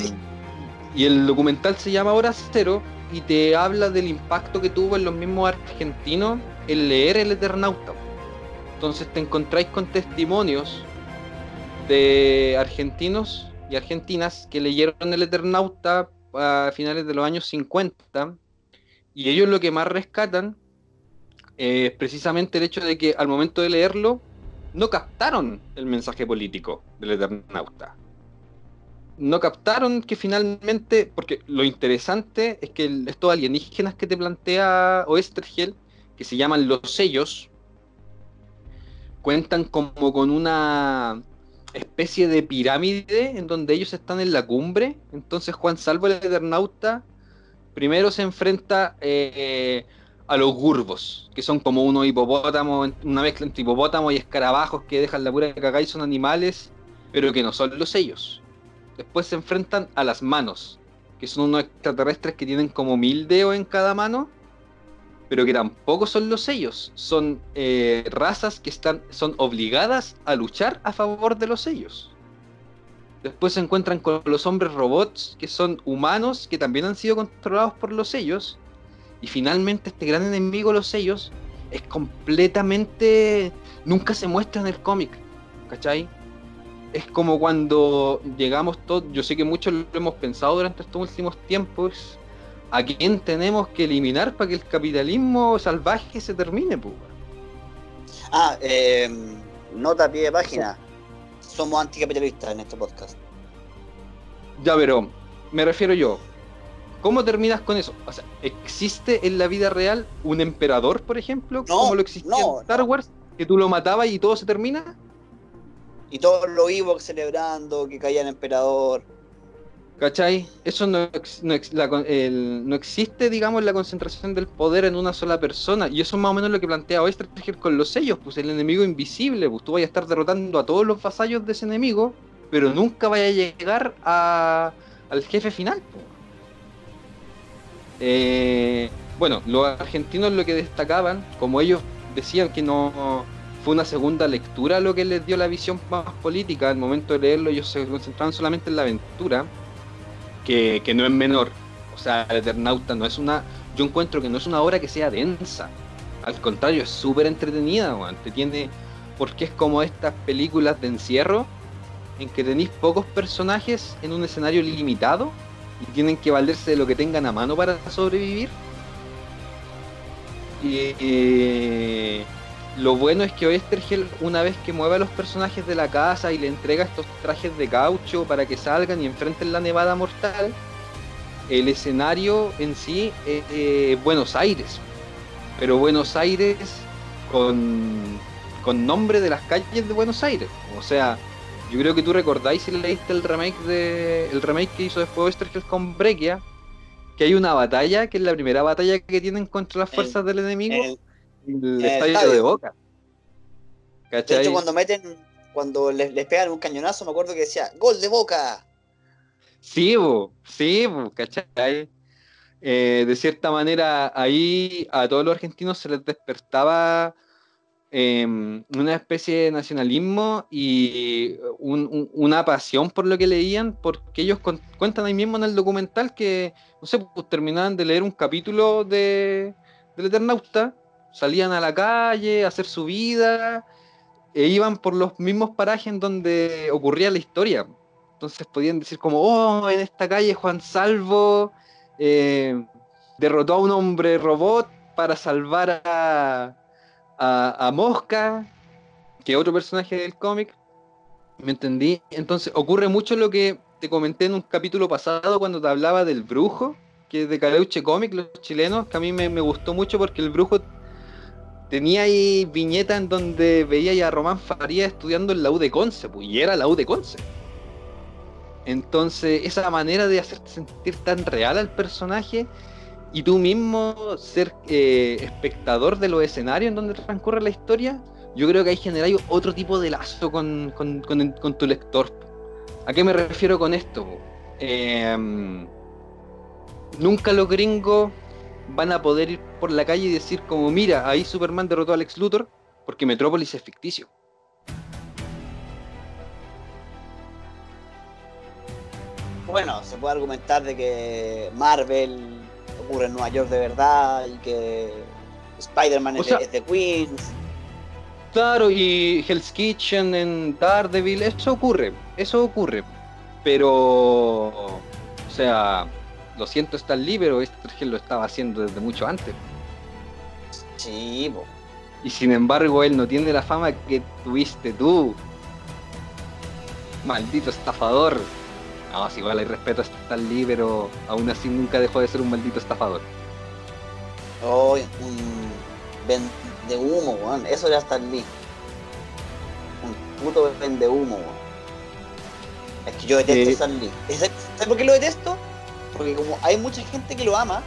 y el documental se llama Hora Cero y te habla del impacto que tuvo en los mismos argentinos el leer El Eternauta. Entonces te encontráis con testimonios de argentinos y argentinas que leyeron El Eternauta a finales de los años 50 y ellos lo que más rescatan es precisamente el hecho de que al momento de leerlo no captaron el mensaje político del Eternauta no captaron que finalmente, porque lo interesante es que estos alienígenas que te plantea Oestergel, que se llaman los sellos, cuentan como con una especie de pirámide en donde ellos están en la cumbre. Entonces Juan Salvo el Eternauta primero se enfrenta eh, a los gurbos, que son como unos hipopótamos, una mezcla entre hipopótamos y escarabajos que dejan la pura cagada y son animales, pero que no son los sellos. Después se enfrentan a las manos, que son unos extraterrestres que tienen como mil dedos en cada mano, pero que tampoco son los sellos. Son eh, razas que están, son obligadas a luchar a favor de los sellos. Después se encuentran con los hombres robots, que son humanos, que también han sido controlados por los sellos. Y finalmente este gran enemigo, los sellos, es completamente... Nunca se muestra en el cómic. ¿Cachai? es como cuando llegamos todos, yo sé que muchos lo hemos pensado durante estos últimos tiempos, a quién tenemos que eliminar para que el capitalismo salvaje se termine, pues. Ah, eh, nota a pie de página. Somos anticapitalistas en este podcast. Ya, pero me refiero yo. ¿Cómo terminas con eso? O sea, ¿existe en la vida real un emperador, por ejemplo? como lo existía en Star Wars? Que tú lo matabas y todo se termina? y todos los Ewoks celebrando que caía el emperador. ¿Cachai? Eso no, no, existe, digamos, la concentración del poder en una sola persona. Y eso es más o menos lo que plantea Oestergel con los sellos. Pues el enemigo invisible, pues tú vayas a estar derrotando a todos los vasallos de ese enemigo, pero nunca vaya a llegar al jefe final. Pues. Eh, bueno, los argentinos lo que destacaban, como ellos decían que no fue una segunda lectura lo que les dio la visión más política. Al momento de leerlo, ellos se concentraban solamente en la aventura, que, no es menor. O sea, el Eternauta no es una. Yo encuentro que no es una obra que sea densa. Al contrario, es súper entretenida. Te tiene. Porque es como estas películas de encierro en que tenéis pocos personajes en un escenario limitado y tienen que valerse de lo que tengan a mano para sobrevivir. Y, lo bueno es que Oestergel, una vez que mueve a los personajes de la casa y le entrega estos trajes de caucho para que salgan y enfrenten la nevada mortal, el escenario en sí es eh, Buenos Aires. Pero Buenos Aires con, con nombre de las calles de Buenos Aires. O sea, yo creo que tú recordáis si leíste el remake de el remake que hizo después Westergel con Brekia, que hay una batalla, que es la primera batalla que tienen contra las fuerzas del enemigo, el, el, estadio, de Boca. ¿Cachai? De hecho, cuando meten, cuando les, pegan un cañonazo, me acuerdo que decía, ¡Gol de Boca! Sí, bo, sí, bo, ¿cachai? Eh, de cierta manera, ahí a todos los argentinos se les despertaba Em, una especie de nacionalismo y una pasión por lo que leían, porque ellos cuentan ahí mismo en el documental que, no sé, pues terminaban de leer un capítulo de, del Eternauta, salían a la calle a hacer su vida, e iban por los mismos parajes donde ocurría la historia. Entonces podían decir como, oh, en esta calle Juan Salvo eh, derrotó a un hombre robot para salvar a a, Mosca, que otro personaje del cómic. ¿Me entendí? Entonces ocurre mucho lo que te comenté en un capítulo pasado cuando te hablaba del brujo, que es de Caleuche Comic, los chilenos, que a mí me, gustó mucho porque el brujo tenía ahí viñeta en donde veía a Román Faría estudiando en la U de Conce, pues, y era la U de Conce. Entonces, esa manera de hacerte sentir tan real al personaje y tú mismo ser eh, espectador de los escenarios en donde transcurre la historia, yo creo que ahí generáis otro tipo de lazo con, tu lector. ¿A qué me refiero con esto? Em, nunca los gringos van a poder ir por la calle y decir como, mira, ahí Superman derrotó a Lex Luthor porque Metrópolis es ficticio. Bueno, se puede argumentar de que Marvel ocurre en Nueva York de verdad y que Spider-Man es, de Queens. Claro, y Hell's Kitchen en Daredevil, eso ocurre, eso ocurre. Pero, o sea, lo siento, está el pero este lo estaba haciendo desde mucho antes. Sí, Y sin embargo, él no tiene la fama que tuviste tú. Maldito estafador. No, si igual hay respeto a Stan Lee, pero aún así nunca dejó de ser un maldito estafador. Oh, un vende humo, weón. Eso era Stan Lee. Un puto vende humo, weón. Es que yo detesto a Stan Lee. ¿Sabes por qué lo detesto? Porque como hay mucha gente que lo ama,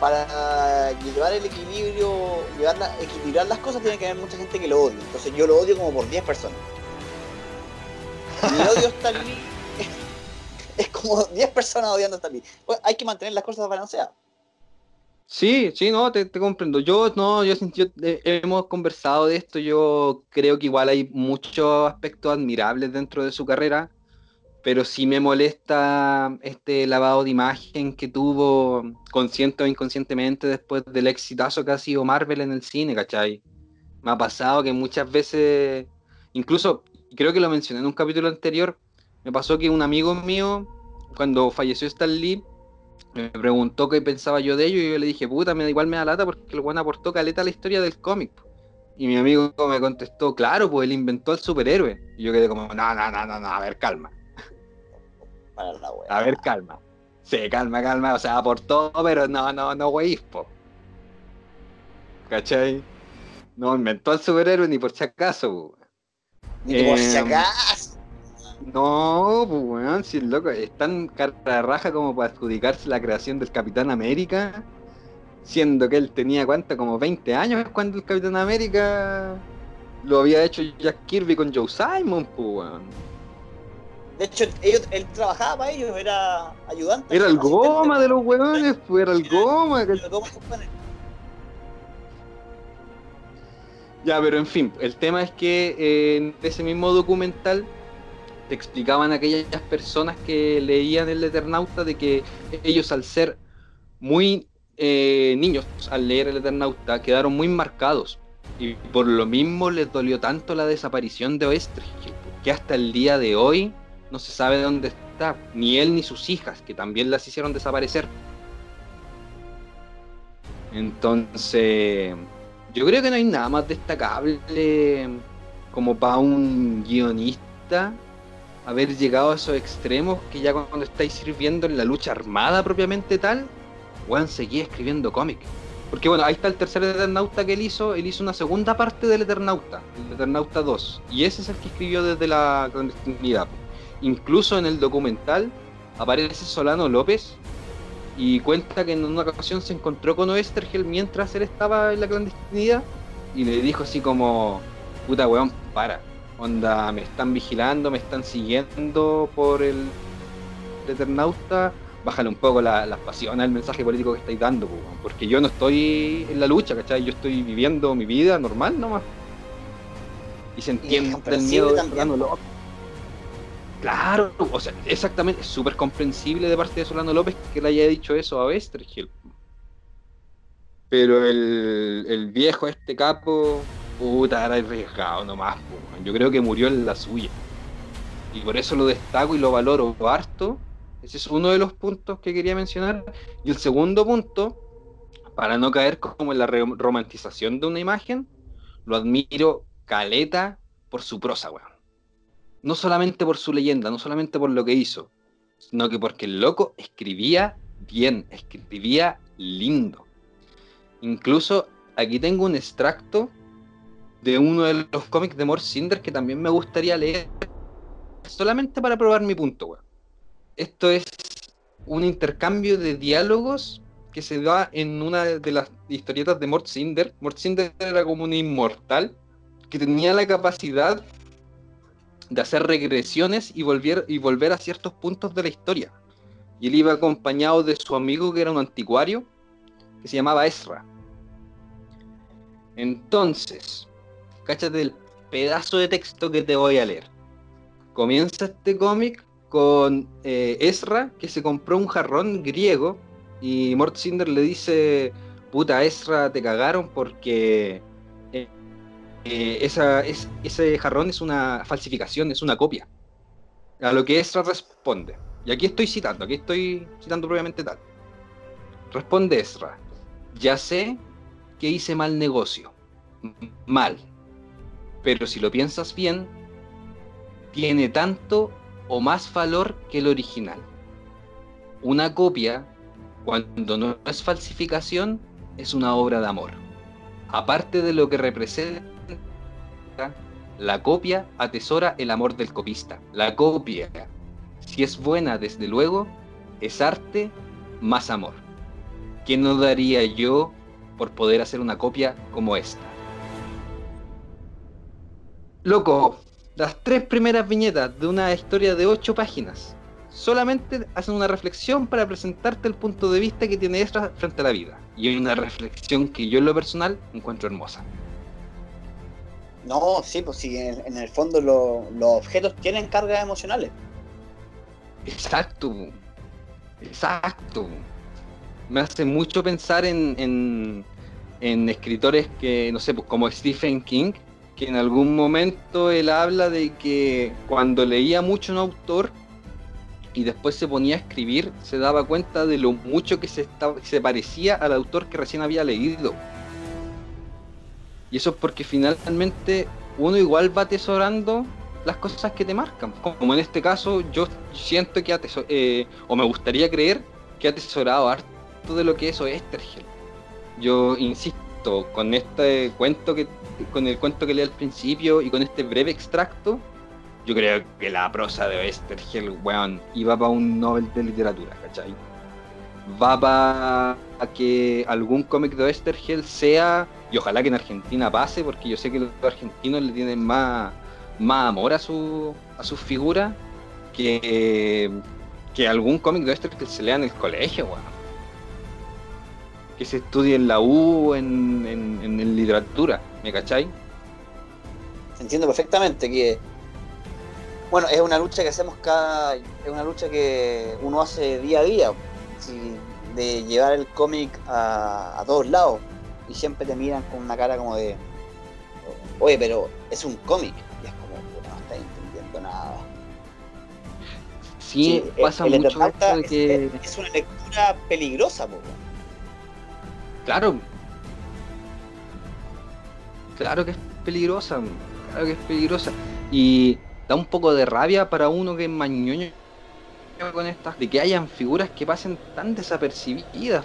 para llevar el equilibrio, equilibrar las cosas, tiene que haber mucha gente que lo odia. Entonces yo lo odio como por 10 personas. Mi odio a Stan Lee es como 10 personas odiando a Stan Lee. Pues hay que mantener las cosas balanceadas. Sí, sí, no, te, comprendo. Yo, no, yo, eh, hemos conversado de esto. Yo creo que igual hay muchos aspectos admirables dentro de su carrera, pero sí me molesta este lavado de imagen que tuvo consciente o inconscientemente después del exitazo que ha sido Marvel en el cine, ¿cachai? Me ha pasado que muchas veces, incluso creo que lo mencioné en un capítulo anterior, me pasó que un amigo mío, cuando falleció Stan Lee, me preguntó qué pensaba yo de ello y yo le dije, puta, me, igual me da lata porque el buen aportó caleta a la historia del cómic. Y mi amigo me contestó, claro, pues él inventó al superhéroe. Y yo quedé como, no, no, no, no a ver, calma. A ver, calma. Sí, calma, calma. O sea, aportó, pero no, no, no, wey, po. ¿Cachai? No inventó al superhéroe ni por si acaso, Ni por si em, acaso. No, pues weón, si loco es tan cara raja como para adjudicarse la creación del Capitán América, siendo que él tenía cuánto, como 20 años cuando el Capitán América lo había hecho Jack Kirby con Joe Simon, pues weón. De hecho, él trabajaba para ellos, era ayudante. Era el goma de los weones, pues era el goma. Ya, pero en fin, el tema es que eh, en ese mismo documental te explicaban aquellas personas que leían el Eternauta de que ellos al ser muy eh, niños al leer el Eternauta quedaron muy marcados y por lo mismo les dolió tanto la desaparición de Oestergel, que hasta el día de hoy no se sabe dónde está, ni él ni sus hijas, que también las hicieron desaparecer. Entonces, yo creo que no hay nada más destacable como para un guionista haber llegado a esos extremos que ya cuando estáis sirviendo en la lucha armada propiamente tal, Juan seguía escribiendo cómics. Porque bueno, ahí está el tercer Eternauta que él hizo, él hizo una segunda parte del Eternauta, el Eternauta 2, y ese es el que escribió desde la clandestinidad. Incluso en el documental aparece Solano López y cuenta que en una ocasión se encontró con Oestergel mientras él estaba en la clandestinidad y le dijo así como, puta weón, para, onda, me están vigilando, me están siguiendo por el Eternauta, bájale un poco las la pasiones al mensaje político que estáis dando, porque yo no estoy en la lucha, ¿cachai? Yo estoy viviendo mi vida normal nomás. Y se entiende el miedo de Solano López. Claro, o sea, exactamente, es súper comprensible de parte de Solano López que le haya dicho eso a Westergel. Pero el, el viejo, este capo, puta, era arriesgado nomás. Yo creo que murió en la suya. Y por eso lo destaco y lo valoro harto ese es uno de los puntos que quería mencionar. Y el segundo punto, para no caer como en la romantización de una imagen, lo admiro caleta por su prosa, weón. No solamente por su leyenda, no solamente por lo que hizo, sino que porque el loco escribía bien, escribía lindo. Incluso aquí tengo un extracto de uno de los cómics de Mort Cinder que también me gustaría leer, solamente para probar mi punto, weón esto es un intercambio de diálogos que se da en una de las historietas de Mort Cinder. Mort Cinder era como un inmortal que tenía la capacidad de hacer regresiones y volver, y volver a ciertos puntos de la historia. Y él iba acompañado de su amigo que era un anticuario que se llamaba Ezra. Entonces, cáchate el pedazo de texto que te voy a leer. Comienza este cómic con eh, Ezra, que se compró un jarrón griego, y Mort Cinder le dice, puta Ezra, te cagaron porque eh, esa, es, ese jarrón es una falsificación, es una copia. A lo que Ezra responde, y aquí estoy citando, aquí estoy citando propiamente tal. Responde Ezra, ya sé que hice mal negocio, mal, pero si lo piensas bien, tiene tanto o más valor que el original. Una copia, cuando no es falsificación, es una obra de amor. Aparte de lo que representa, la copia atesora el amor del copista. La copia, si es buena desde luego, es arte más amor. ¿Qué no daría yo por poder hacer una copia como esta? Loco, las tres primeras viñetas de una historia de ocho páginas solamente hacen una reflexión para presentarte el punto de vista que tiene Ezra frente a la vida. Y una reflexión que yo en lo personal encuentro hermosa. No, sí, pues sí, en, el fondo los objetos tienen cargas emocionales. Exacto, exacto. Me hace mucho pensar en, en, en escritores que, no sé, pues como Stephen King, que en algún momento él habla de que cuando leía mucho un autor y después se ponía a escribir, se daba cuenta de lo mucho que se, se parecía al autor que recién había leído. Y eso es porque finalmente uno igual va atesorando las cosas que te marcan. Como en este caso, yo siento que atesor eh, o me gustaría creer que ha atesorado harto de lo que es Oestergel. Yo insisto, con este cuento que con el cuento que leí al principio y con este breve extracto, yo creo que la prosa de Westergel, weón, iba para un Nobel de literatura, ¿cachai? Va para que algún cómic de Westergel sea, y ojalá que en Argentina pase, porque yo sé que los argentinos le tienen más, más amor a su, a sus figuras que, que algún cómic de Westergel se lea en el colegio, weón que se estudie en la U, en, en, literatura, ¿me cachai? Entiendo perfectamente que, bueno, es una lucha que hacemos cada, es una lucha que uno hace día a día. De llevar el cómic a, a todos lados y siempre te miran con una cara como de, oye, pero es un cómic. Y es como, no estás entendiendo nada. Sí, pasa mucho es, que... es, una lectura peligrosa, po. Claro. Claro que es peligrosa, claro que es peligrosa. Y da un poco de rabia para uno que es mañoño con estas, de que hayan figuras que pasen tan desapercibidas,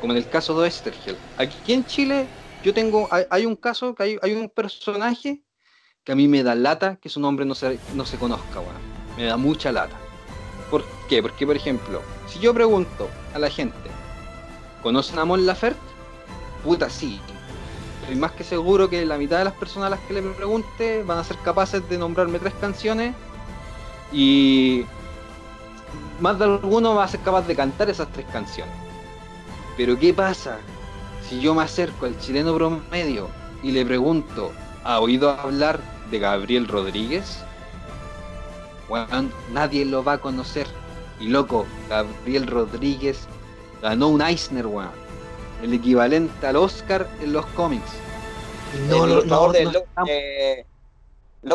como en el caso de Estergel. Aquí en Chile yo tengo, hay, un caso, que hay, un personaje que a mí me da lata que su nombre no se, no se conozca, Me da mucha lata. ¿Por qué? Porque, por ejemplo, si yo pregunto a la gente, ¿conocen a Mon Laferte? Puta, sí. Estoy más que seguro que la mitad de las personas a las que le pregunte van a ser capaces de nombrarme tres canciones y más de alguno va a ser capaz de cantar esas tres canciones. Pero ¿qué pasa si yo me acerco al chileno promedio y le pregunto, ¿ha oído hablar de Gabriel Rodríguez? Bueno, nadie lo va a conocer. Y loco, Gabriel Rodríguez ganó un Eisner, weón. El equivalente al Oscar en los cómics. No, no, no, de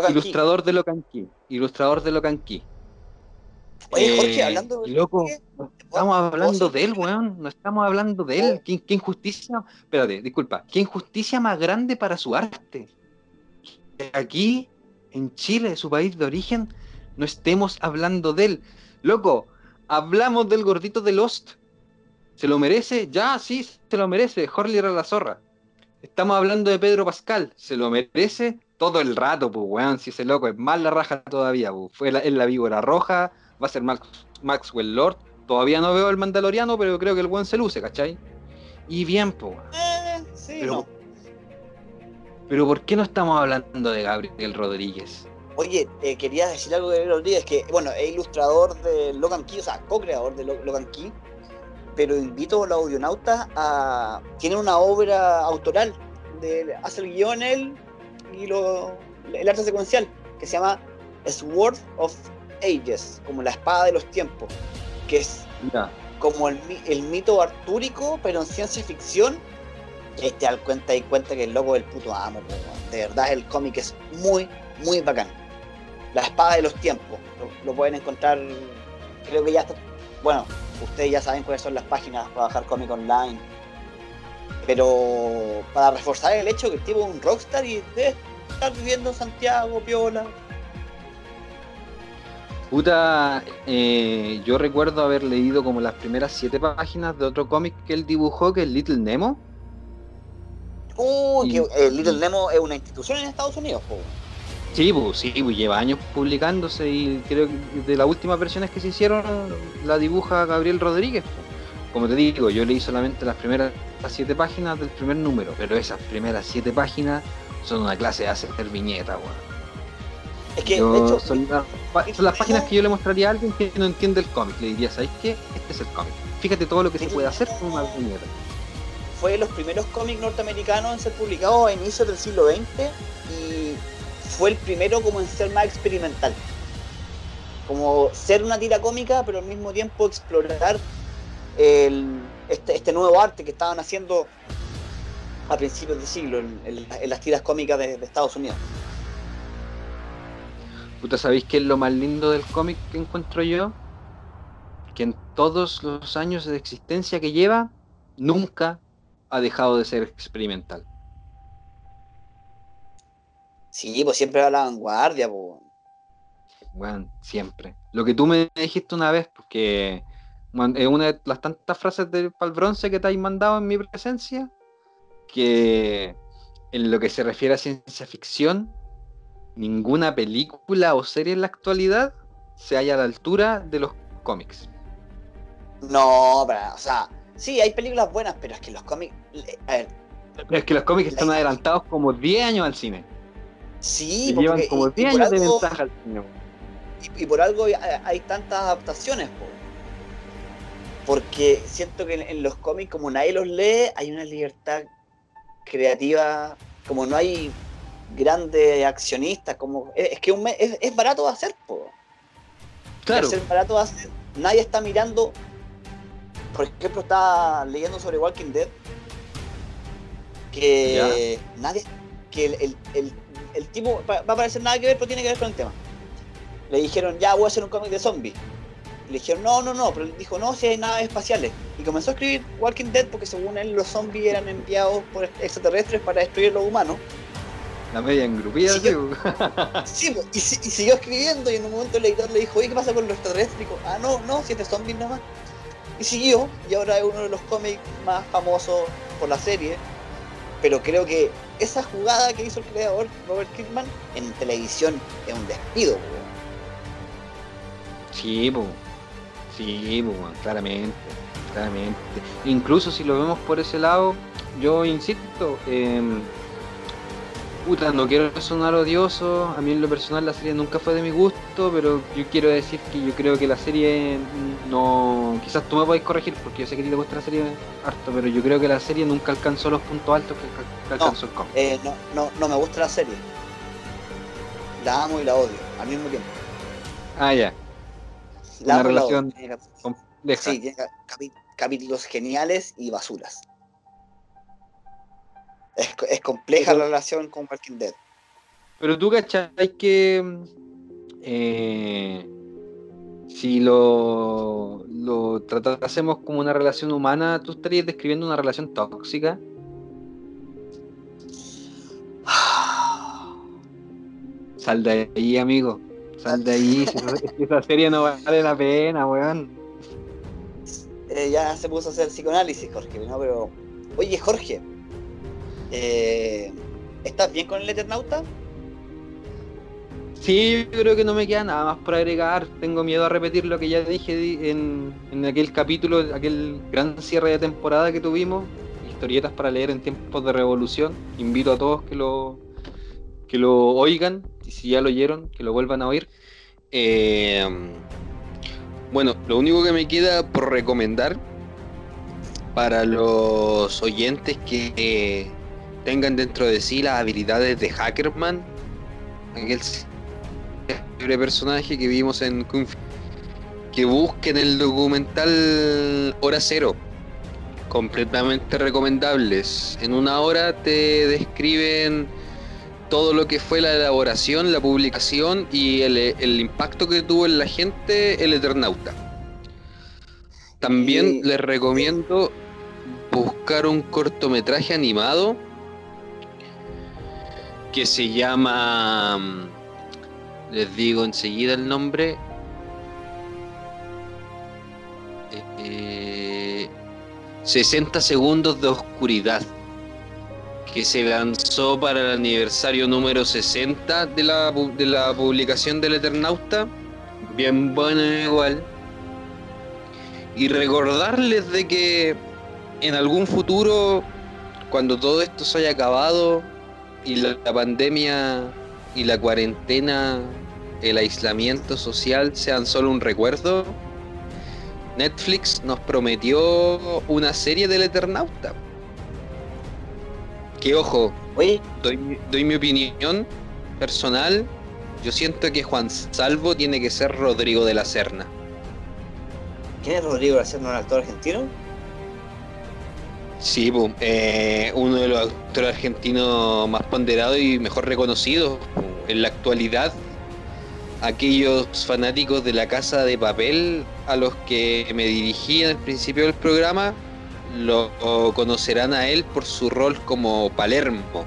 ilustrador de Locan Ilustrador de Locan Oye, Jorge, eh, hablando de. Loco, estamos hablando de él, weón. No estamos hablando de él. ¿Qué, injusticia. Espérate, disculpa. ¿Qué injusticia más grande para su arte? Aquí, en Chile, su país de origen, no estemos hablando de él. Loco, hablamos del gordito de Lost. ¿Se lo merece? Ya, sí, se lo merece. Horley era la zorra. Estamos hablando de Pedro Pascal. ¿Se lo merece? Todo el rato, pues, weón. Si ese loco es más la raja todavía, pues. Fue la, en la víbora roja va a ser Maxwell Lord. Todavía no veo el Mandaloriano, pero creo que el buen se luce, ¿cachai? Y bien, pues. pero, pero ¿por qué no estamos hablando de Gabriel Rodríguez? Oye, eh, quería decir algo de Gabriel Rodríguez, que bueno, es ilustrador de Logan Key, o sea, co-creador de Logan Key, pero invito a los audionautas a... Tiene una obra autoral, de, hace el guion él y lo, el arte secuencial, que se llama Sword of Ages, como la espada de los tiempos, que es como el, mito artúrico, pero en ciencia ficción. Y te das cuenta y cuenta que el loco del puto amo, de verdad el cómic es muy, muy bacán. La espada de los tiempos, lo, pueden encontrar, creo que ya está, bueno, ustedes ya saben cuáles son las páginas para bajar cómic online. Pero para reforzar el hecho que el tipo es un rockstar y debe estar viviendo en Santiago, Piola, Puta, eh, yo recuerdo haber leído como las primeras siete páginas de otro cómic que él dibujó, que es Little Nemo. Uh, que eh, Little Nemo es una institución en Estados Unidos, Sí, pues, sí, pues, lleva años publicándose y creo que de las últimas versiones que se hicieron la dibuja Gabriel Rodríguez. Como te digo, yo leí solamente las primeras siete páginas del primer número, pero esas primeras siete páginas son una clase de hacer viñeta, weón. Es que, de hecho, son, las, páginas que yo le mostraría a alguien que no entiende el cómic. Le diría, ¿sabes qué? Este es el cómic. Fíjate todo lo que se puede hacer con una viñeta. Fue de los primeros cómics norteamericanos en ser publicados a inicios del siglo XX y fue el primero como en ser más experimental. Como ser una tira cómica, pero al mismo tiempo explorar este, este, nuevo arte que estaban haciendo a principios de siglo en, las tiras cómicas de Estados Unidos. Puta, ¿sabéis qué es lo más lindo del cómic que encuentro yo? Que en todos los años de existencia que lleva, nunca ha dejado de ser experimental. Sí, pues siempre va a la vanguardia, pues. Bueno, siempre. Lo que tú me dijiste una vez, porque es una de las tantas frases del pal bronce que te has mandado en mi presencia, que en lo que se refiere a ciencia ficción, ninguna película o serie en la actualidad se halla a la altura de los cómics. No, pero, o sea, sí, hay películas buenas, pero es que los cómics. A ver. es que los cómics están adelantados como 10 años al cine. Sí, porque, llevan como 10 años de ventaja al cine. Y, por algo hay, tantas adaptaciones, porque siento que en, los cómics, como nadie los lee, hay una libertad creativa, como no hay grandes accionistas, como es, que es, barato de hacer, po. Claro. barato de hacer, nadie está mirando por ejemplo, estaba leyendo sobre Walking Dead que nadie, que el, el, el, tipo va, a parecer nada que ver, pero tiene que ver con el tema. Le dijeron, ya voy a hacer un cómic de zombies. le dijeron, no, no, no, pero él dijo, no, si hay naves espaciales. Y comenzó a escribir Walking Dead porque según él los zombies eran enviados por extraterrestres para destruir los humanos. La media engrupida, sí. y, siguió escribiendo y en un momento el editor le dijo, oye, ¿qué pasa con los extraterrestres? Y dijo, ah, no, no, si este zombies nada más. Y siguió, y ahora es uno de los cómics más famosos por la serie. Pero creo que esa jugada que hizo el creador, Robert Kirkman, en televisión es un despido, Sí, Sí, claramente, claramente. Incluso si lo vemos por ese lado, yo insisto, eh, Puta, no quiero sonar odioso, a mí en lo personal la serie nunca fue de mi gusto, pero yo quiero decir que yo creo que la serie no... Quizás tú me podés corregir, porque yo sé que a ti te gusta la serie harto, pero yo creo que la serie nunca alcanzó los puntos altos que, alcanzó el cómic. Eh, no, no, no me gusta la serie. La amo y la odio, al mismo tiempo. Ah, ya. La Una relación compleja. Sí, tiene capítulos geniales y basuras. Es, compleja la relación con Walking Dead. Pero tú cachai que eh, si lo, lo tratásemos como una relación humana, ¿tú estarías describiendo una relación tóxica? Sal de ahí, amigo. Sal de ahí. si esa serie no vale la pena, weón. Eh, ya se puso a hacer psicoanálisis, Jorge, ¿no? Pero. Oye, Jorge, eh, ¿Estás bien con el Eternauta? Sí, yo creo que no me queda nada más por agregar. Tengo miedo a repetir lo que ya dije en, aquel capítulo, aquel gran cierre de temporada que tuvimos. Historietas para leer en tiempos de revolución. Invito a todos que lo, que lo oigan. Y si ya lo oyeron, que lo vuelvan a oír. Eh, bueno, lo único que me queda por recomendar para los oyentes que tengan dentro de sí las habilidades de Hackerman, aquel personaje que vimos en Kung que busquen el documental Hora Cero, completamente recomendables. En una hora te describen todo lo que fue la elaboración, la publicación y el, el impacto que tuvo en la gente el Eternauta. También les recomiendo buscar un cortometraje animado que se llama, les digo enseguida el nombre, 60 eh, segundos de oscuridad, que se lanzó para el aniversario número 60 de la, de la publicación del Eternauta, bien bueno igual, y recordarles de que en algún futuro, cuando todo esto se haya acabado, y la, pandemia y la cuarentena, el aislamiento social sean solo un recuerdo, Netflix nos prometió una serie del Eternauta. Que ojo, Doy, doy mi opinión personal. Yo siento que Juan Salvo tiene que ser Rodrigo de la Serna. ¿Quién es Rodrigo de la Serna, un actor argentino? Sí, eh, uno de los actores argentinos más ponderados y mejor reconocidos en la actualidad. Aquellos fanáticos de la casa de papel a los que me dirigí en el principio del programa lo conocerán a él por su rol como Palermo.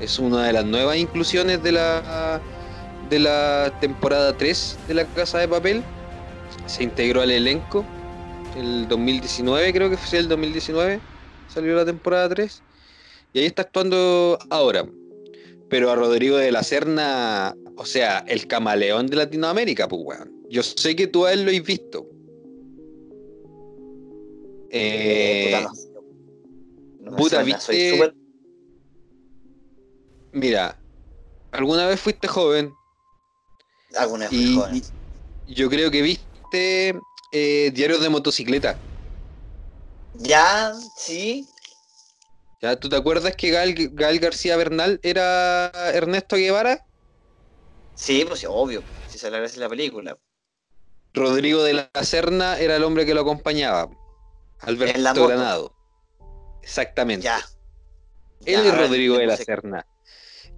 Es una de las nuevas inclusiones de la, de la temporada 3 de la casa de papel. Se integró al elenco el 2019, creo que fue el 2019, salió la temporada 3. Y ahí está actuando ahora. Pero a Rodrigo de la Serna, o sea, el camaleón de Latinoamérica, pues weón. Yo sé que tú a él lo has visto. Eh, puta, viste. Mira, alguna vez fuiste joven. Alguna vez fui joven. Yo creo que viste eh, diarios de motocicleta. Ya, sí. ¿Ya? ¿Tú te acuerdas que Gal, García Bernal era Ernesto Guevara? Sí, pues obvio, si se agradece la película. Rodrigo de la Serna era el hombre que lo acompañaba. Alberto Granado. Exactamente. Ya. Él es Rodrigo de la Serna.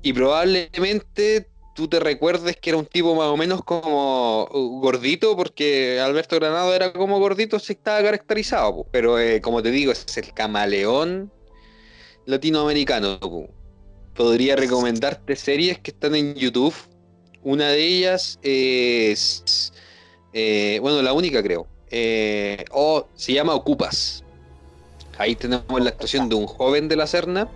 Y probablemente tú te recuerdes que era un tipo más o menos como uh, gordito, porque Alberto Granado era como gordito, sí estaba caracterizado, pero eh, como te digo, es el camaleón latinoamericano. Podría recomendarte series que están en YouTube. Una de ellas es, eh, bueno, la única creo, eh, o se llama Ocupas. Ahí tenemos la actuación de un joven de la Serna.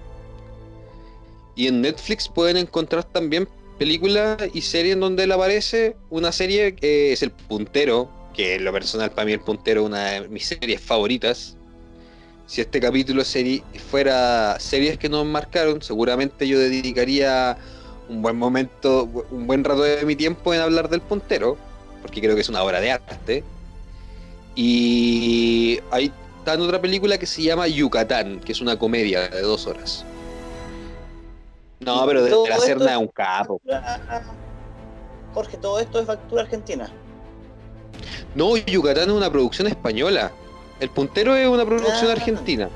Y en Netflix pueden encontrar también películas y series en donde él aparece. Una serie que es El Puntero, que en lo personal para mí El Puntero es una de mis series favoritas. Si este capítulo serie, fuera series que nos marcaron, seguramente yo dedicaría un buen momento, un buen rato de mi tiempo en hablar del Puntero, porque creo que es una obra de arte. Y hay en otra película que se llama Yucatán, que es una comedia de dos horas. No, pero de, la Serna es un capo. Jorge, todo esto es factura argentina. No, Yucatán es una producción española. El puntero es una producción ah. argentina.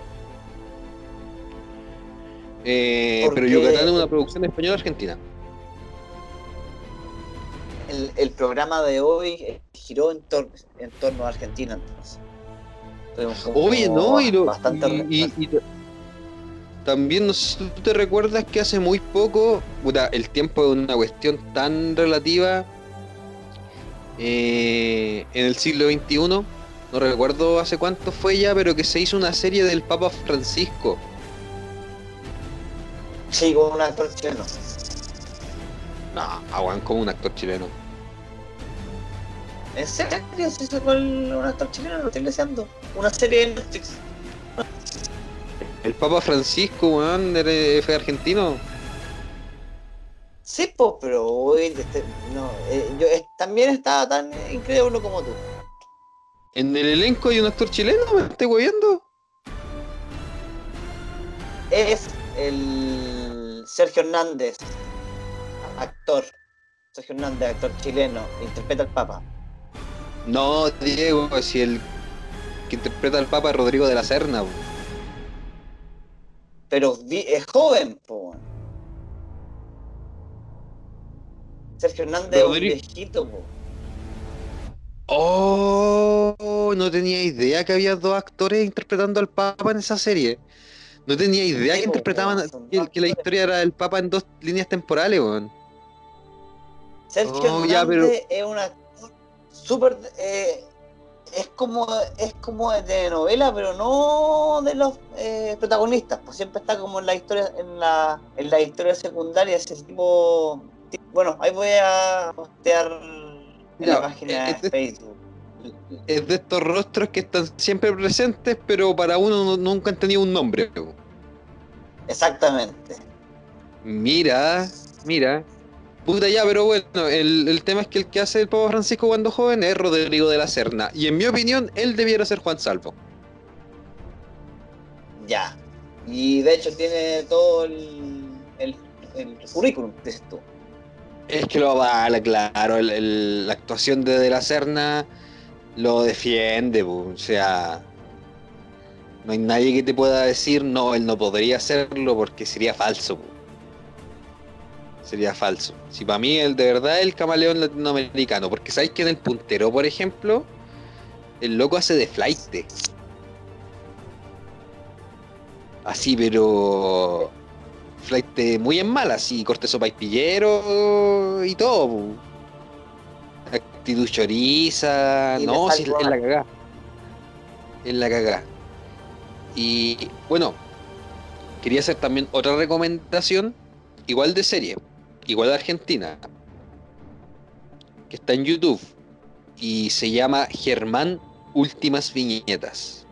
Eh, pero Yucatán es una producción española argentina. El, programa de hoy giró en, en torno a Argentina entonces. Oye, no, y, también no sé si tú te recuerdas que hace muy poco, el tiempo es una cuestión tan relativa eh, en el siglo XXI, no recuerdo hace cuánto fue ya, pero que se hizo una serie del Papa Francisco. Sí, con un actor chileno. No, aguan como un actor chileno. ¿En serio se hizo con un actor chileno? Lo estoy deseando. Una serie de Netflix. El Papa Francisco, weón, fue argentino. Sí, pues, pero este, no, eh, yo también estaba tan increíble como tú. ¿En el elenco hay un actor chileno? ¿Me estoy viendo? Es el Sergio Hernández, actor. Sergio Hernández, actor chileno, interpreta al Papa. No, Diego, si el que interpreta al Papa es Rodrigo de la Serna. Pero es joven, po. Sergio Hernández es un viejito, po. Oh, no tenía idea que había dos actores interpretando al Papa en esa serie. No tenía idea que interpretaban que, la historia era del Papa en dos líneas temporales, weón. Sergio oh, Hernández es un actor súper eh, es como es como de novela, pero no de los eh, protagonistas, pues siempre está como en la historia en la en la historia secundaria ese tipo, bueno, ahí voy a postear en la página de, Facebook. Es de estos rostros que están siempre presentes, pero para uno nunca han tenido un nombre. Exactamente. Mira, mira, Puta ya, pero bueno, el, tema es que el que hace el Papa Francisco cuando joven es Rodrigo de la Serna. Y en mi opinión, él debiera ser Juan Salvo. Ya. Y de hecho tiene todo el, el, currículum, dices tú. Es que lo vale, claro. la actuación de De la Serna lo defiende, o sea. No hay nadie que te pueda decir, no, él no podría hacerlo porque sería falso sería falso. Si para mí el de verdad es el camaleón latinoamericano, porque sabéis que en el puntero, por ejemplo, el loco hace de flight. Así, pero flight muy en mal, así, corte sopa y pillero y todo. Actitud choriza, no, si es la cagá. Es la cagá. Y bueno, quería hacer también otra recomendación, igual de serie igual de Argentina, que está en YouTube y se llama Germán Últimas Viñetas.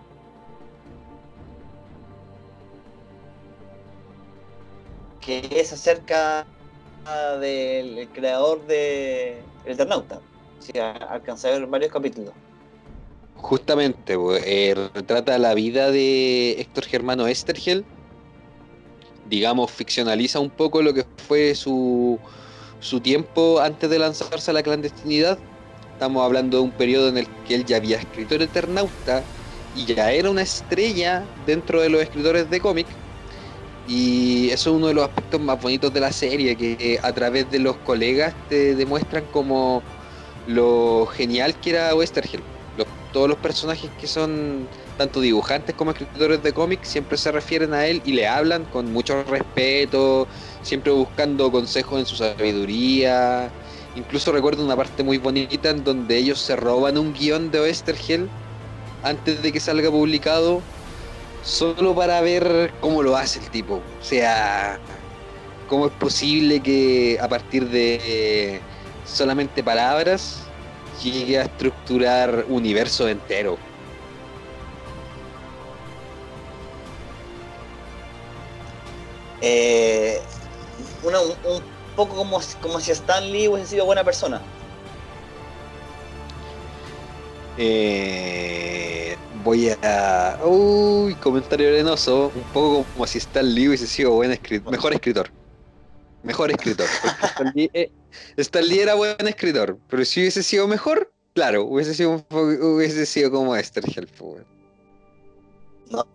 Que es acerca del creador de El Eternauta. Sí, alcanza a ver varios capítulos. Justamente, eh, retrata la vida de Héctor Germano Estergel digamos, ficcionaliza un poco lo que fue su, su tiempo antes de lanzarse a la clandestinidad. Estamos hablando de un periodo en el que él ya había escrito el Eternauta y ya era una estrella dentro de los escritores de cómic. Y eso es uno de los aspectos más bonitos de la serie, que a través de los colegas te demuestran como lo genial que era Westergel. todos los personajes que son tanto dibujantes como escritores de cómics siempre se refieren a él y le hablan con mucho respeto, siempre buscando consejos en su sabiduría. Incluso recuerdo una parte muy bonita en donde ellos se roban un guion de Oestergel antes de que salga publicado, solo para ver cómo lo hace el tipo. O sea, cómo es posible que a partir de solamente palabras llegue a estructurar universo entero. Eh, un, poco como, como si Stan Lee hubiese sido buena persona. Eh, voy a. Uy, comentario arenoso. Un poco como si Stan Lee hubiese sido buen escritor. Mejor escritor. Mejor escritor. Eh, Stan Lee, era buen escritor. Pero si hubiese sido mejor, claro, hubiese sido, hubiese sido como Esther No,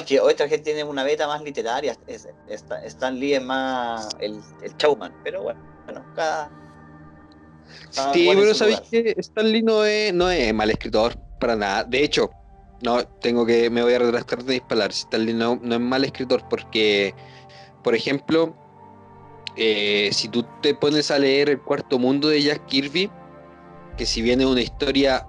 es que Oestergel tiene una beta más literaria, Stan Lee es más el, el showman, pero bueno, bueno cada... sí, pero sabéis que Stan Lee no es, no es mal escritor para nada. De hecho, no tengo que me voy a retractar de mis palabras. Stan Lee no, no es mal escritor porque, por ejemplo, eh, si tú te pones a leer El Cuarto Mundo de Jack Kirby, que si bien es una historia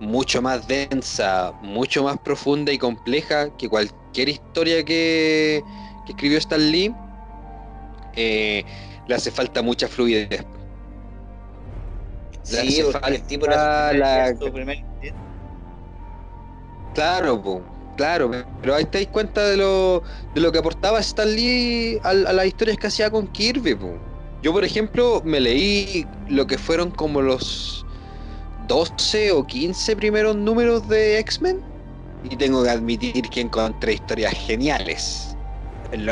mucho más densa, mucho más profunda y compleja que cualquier historia que, escribió Stan Lee, eh, le hace falta mucha fluidez. sí, porque el tipo la... Claro, claro, pero ahí te das cuenta de lo, de lo que aportaba Stan Lee a, las historias que hacía con Kirby. Yo, por ejemplo, me leí lo que fueron como los 12 o 15 primeros números de X-Men y tengo que admitir que encontré historias geniales. En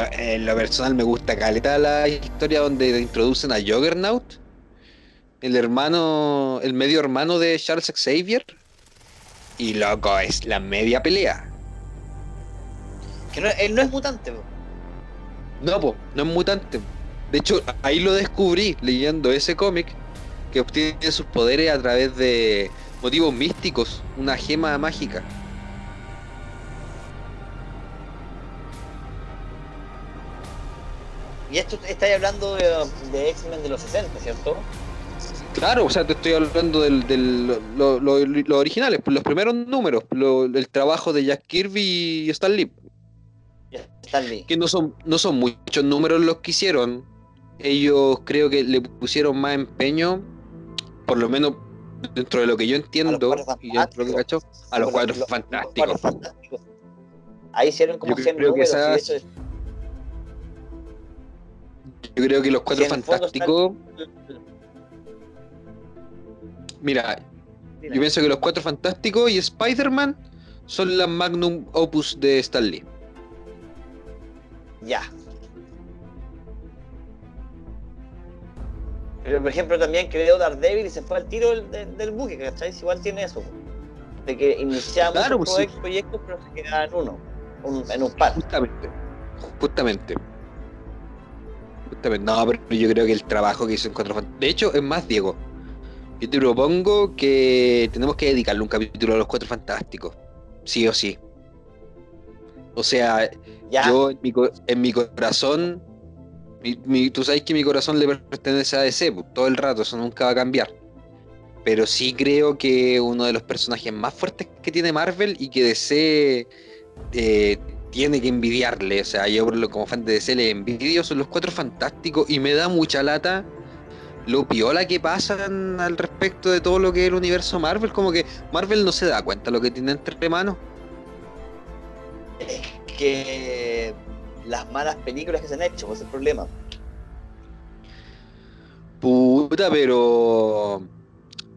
lo, personal me gusta caleta la historia donde introducen a Juggernaut, el hermano, el medio hermano de Charles Xavier. Y loco, es la media pelea. Que no, él no es mutante, No, po, no es mutante. De hecho, ahí lo descubrí leyendo ese cómic que obtiene sus poderes a través de motivos místicos, una gema mágica. Y esto estáis hablando de, X-Men de los 60, ¿cierto? Claro, o sea, te estoy hablando de los originales, los primeros números, el trabajo de Jack Kirby y Stan Lee. Stan Lee. Que no son, no son muchos números los que hicieron. Ellos creo que le pusieron más empeño por lo menos dentro de lo que yo entiendo y dentro de lo que cacho, a los cuatro fantásticos. Ahí hicieron como 100 números. Que Yo creo que los cuatro fantásticos. Mira, yo pienso que los cuatro fantásticos y Spider-Man son la magnum opus de Stan Lee. Ya, Pero por ejemplo también creó Daredevil y se fue al tiro del, del, buque, ¿cachai? Igual tiene eso. De que iniciamos claro, pues proyectos, pero se queda en uno, en un par. Justamente. Justamente. Justamente. No, pero yo creo que el trabajo que hizo en Cuatro De hecho, es más, Diego. Yo te propongo que tenemos que dedicarle un capítulo a los Cuatro Fantásticos. Sí o sí. O sea, yo en mi, en mi corazón tú sabes que mi corazón le pertenece a DC pues, todo el rato, eso nunca va a cambiar. Pero sí creo que uno de los personajes más fuertes que tiene Marvel y que DC eh, tiene que envidiarle, o sea, yo como fan de DC le envidio, son los cuatro fantásticos y me da mucha lata lo piola que pasan al respecto de todo lo que es el universo Marvel, como que Marvel no se da cuenta lo que tiene entre manos. que las malas películas que se han hecho, pues es el problema. Puta, pero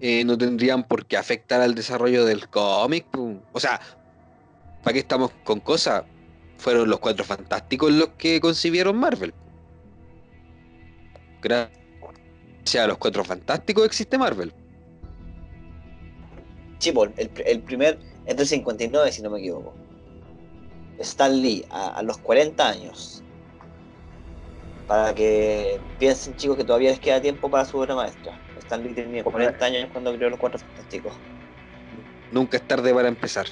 eh, no tendrían por qué afectar al desarrollo del cómic. O sea, ¿para qué estamos con cosas? Fueron los cuatro fantásticos los que concibieron Marvel. Gracias a los cuatro fantásticos existe Marvel. Sí, el, el primer Es del 59, si no me equivoco. Stan Lee, a, los 40 años. Para que piensen, chicos, que todavía les queda tiempo para su obra maestra. Stan Lee tenía 40 años cuando creó Los Cuatro Fantásticos. Nunca es tarde para empezar.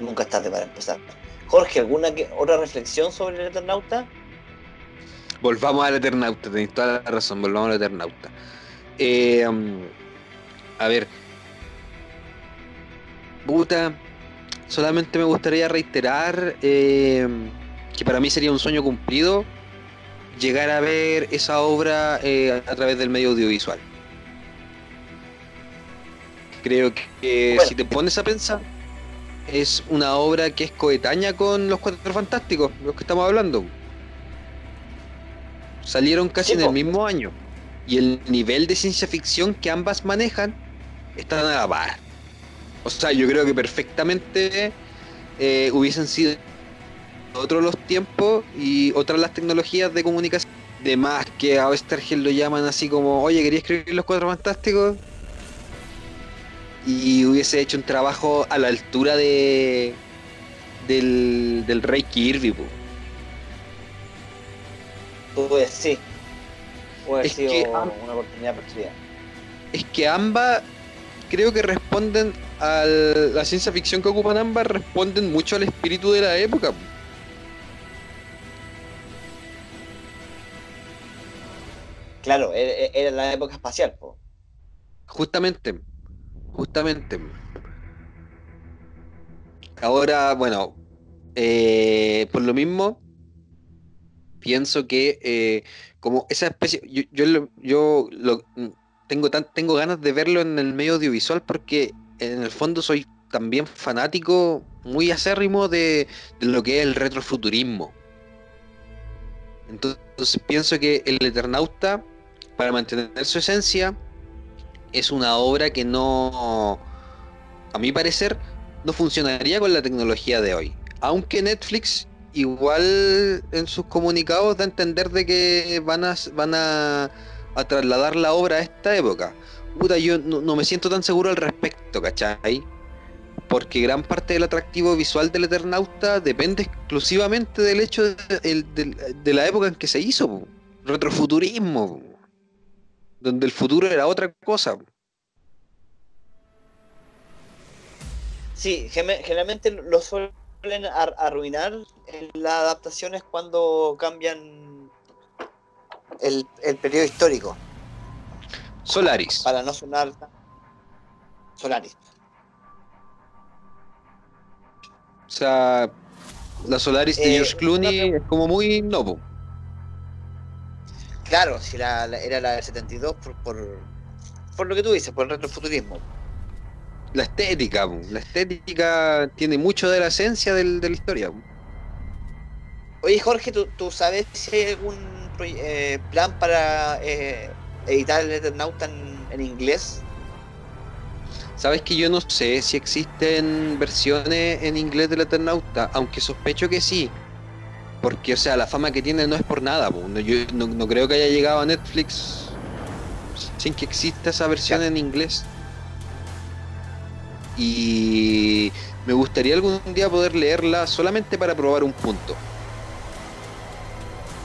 Nunca es tarde para empezar. Jorge, ¿alguna otra reflexión sobre el Eternauta? Volvamos al Eternauta, tenéis toda la razón, volvamos al Eternauta. Eh, um, a ver. Puta, solamente me gustaría reiterar eh, que para mí sería un sueño cumplido llegar a ver esa obra eh, a través del medio audiovisual. Creo que si te pones a pensar, es una obra que es coetánea con los Cuatro Fantásticos, los que estamos hablando. Salieron casi en el mismo año. Y el nivel de ciencia ficción que ambas manejan están a la par. O sea, yo creo que perfectamente eh, hubiesen sido otros los tiempos y otras las tecnologías de comunicación. De más que a Oestergel lo llaman así como, oye, ¿quería escribir los cuatro fantásticos? Y hubiese hecho un trabajo a la altura de del, del Rey Kirby. Pues sí. Puede ser una oportunidad perdida. Es que ambas creo que responden a la ciencia ficción que ocupan ambas, responden mucho al espíritu de la época. Claro, era la época espacial. Justamente, justamente. Ahora, bueno, eh, por lo mismo, pienso que eh, como esa especie, yo, yo, yo lo, tengo, tan, tengo ganas de verlo en el medio audiovisual porque en el fondo soy también fanático muy acérrimo de, lo que es el retrofuturismo. Entonces pienso que el Eternauta, para mantener su esencia, es una obra que no, a mi parecer, no funcionaría con la tecnología de hoy. Aunque Netflix igual en sus comunicados da a entender de que van a, van a a trasladar la obra a esta época. Puta, yo no, me siento tan seguro al respecto, ¿cachai? Porque gran parte del atractivo visual del Eternauta depende exclusivamente del hecho de, la época en que se hizo, retrofuturismo, donde el futuro era otra cosa. Sí, generalmente lo suelen arruinar en las adaptaciones cuando cambian el, periodo histórico. Solaris. Para no sonar. Solaris. O sea, la Solaris de eh, George Clooney es como muy novo. Claro, si era la del 72 por, por, por lo que tú dices, por el retrofuturismo. La estética, la estética tiene mucho de la esencia del, de la historia. Oye, Jorge, ¿tú, ¿tú, sabes si hay algún eh, plan para eh, editar el Eternauta en, inglés? Sabes que yo no sé si existen versiones en inglés del Eternauta, aunque sospecho que sí. Porque, o sea, la fama que tiene no es por nada. Yo no, creo que haya llegado a Netflix sin que exista esa versión en inglés. Y me gustaría algún día poder leerla solamente para probar un punto.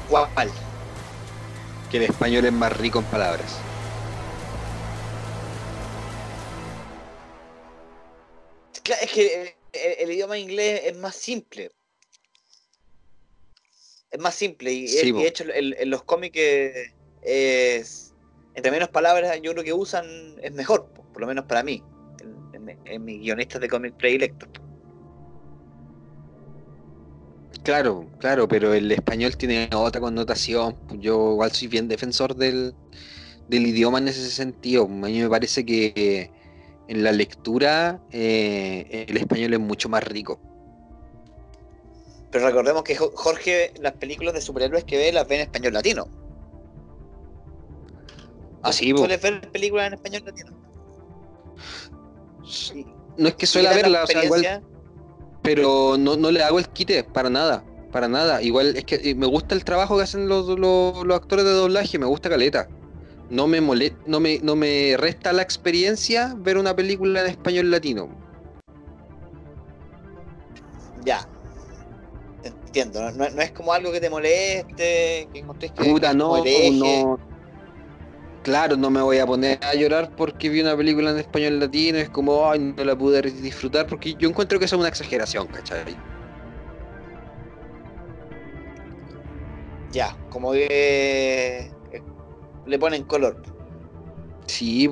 ¿Cuál? Que el español es más rico en palabras. es que el, idioma inglés es más simple. Es más simple y, de hecho en los cómics es, entre menos palabras yo creo que usan es mejor, por lo menos para mí, en, mis guionistas de cómics predilectos. Claro, claro, pero el español tiene otra connotación. Yo igual soy bien defensor del, idioma en ese sentido. A mí me parece que en la lectura eh, el español es mucho más rico. Pero recordemos que Jorge las películas de superhéroes que ve las ve en español latino. Así, ¿Suele ver películas en español latino? No es que suele verlas, o igual pero no, no le hago el quite, para nada, para nada. Igual es que eh, me gusta el trabajo que hacen los, los, actores de doblaje, me gusta Caleta. No me, no, me, no me resta la experiencia ver una película en español latino. Ya. Entiendo, no, es como algo que te moleste, que encontres que. Puta, no, no. Claro, no me voy a poner a llorar porque vi una película en español latino, es como, ay, no la pude disfrutar, porque yo encuentro que eso es una exageración, ¿cachai? Ya, como que eh, le ponen color. Sí,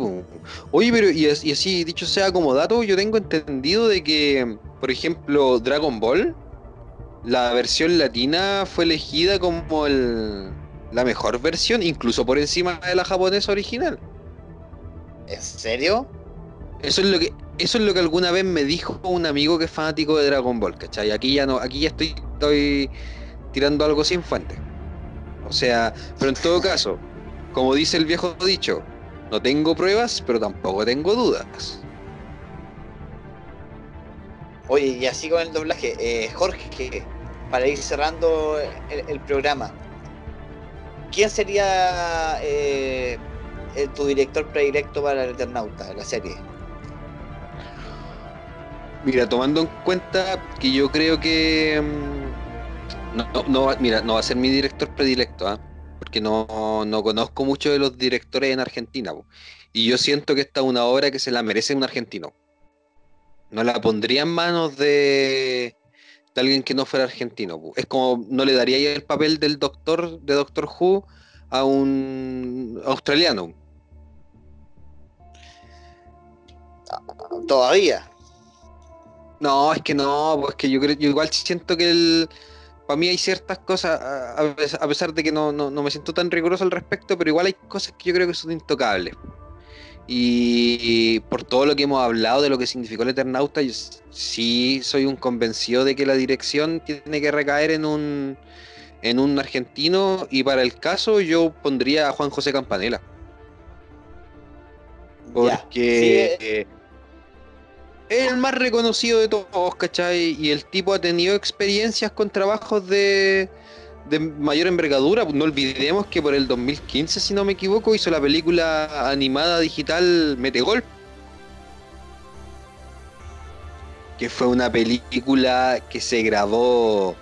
oye, pero y, así dicho sea como dato, yo tengo entendido de que, por ejemplo, Dragon Ball, la versión latina fue elegida como el, la mejor versión, incluso por encima de la japonesa original. ¿En serio? Eso es lo que eso es lo que alguna vez me dijo un amigo que es fanático de Dragon Ball, ¿cachai? Aquí ya no, aquí ya estoy, estoy tirando algo sin fuente. O sea, pero en todo caso, como dice el viejo dicho, no tengo pruebas, pero tampoco tengo dudas. Oye, y así con el doblaje, eh, Jorge, para ir cerrando el, programa, ¿quién sería eh, tu director predilecto para el Eternauta, la serie? Mira, tomando en cuenta que yo creo que mm, no, no, mira, no va a ser mi director predilecto, ¿ah? porque no, conozco mucho de los directores en Argentina. Y yo siento que esta es una obra que se la merece un argentino. No la pondría en manos de, de alguien que no fuera argentino. Es como no le daría el papel del doctor, de Doctor Who, a un australiano. Todavía. No, es que no, pues que yo creo, yo igual siento que el, para mí hay ciertas cosas, a pesar de que no, me siento tan riguroso al respecto, pero igual hay cosas que yo creo que son intocables. Y, por todo lo que hemos hablado de lo que significó el Eternauta, yo sí soy un convencido de que la dirección tiene que recaer en un, en un argentino y para el caso yo pondría a Juan José Campanella. Porque es el más reconocido de todos, ¿cachai? Y el tipo ha tenido experiencias con trabajos de, mayor envergadura. No olvidemos que por el 2015, si no me equivoco, hizo la película animada digital Metegol. Que fue una película que se grabó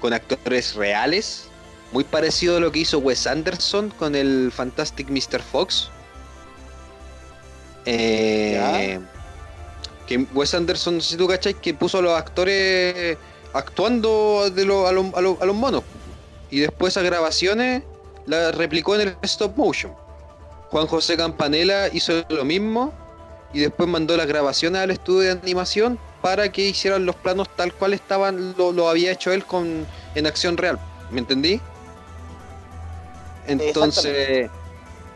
con actores reales, muy parecido a lo que hizo Wes Anderson con el Fantastic Mr. Fox. Eh, que Wes Anderson, si tú cacháis, que puso a los actores actuando de a, los monos. Y después esas grabaciones las replicó en el stop motion. Juan José Campanella hizo lo mismo y después mandó las grabaciones al estudio de animación para que hicieran los planos tal cual estaban, lo, había hecho él con en acción real. ¿Me entendí? Entonces,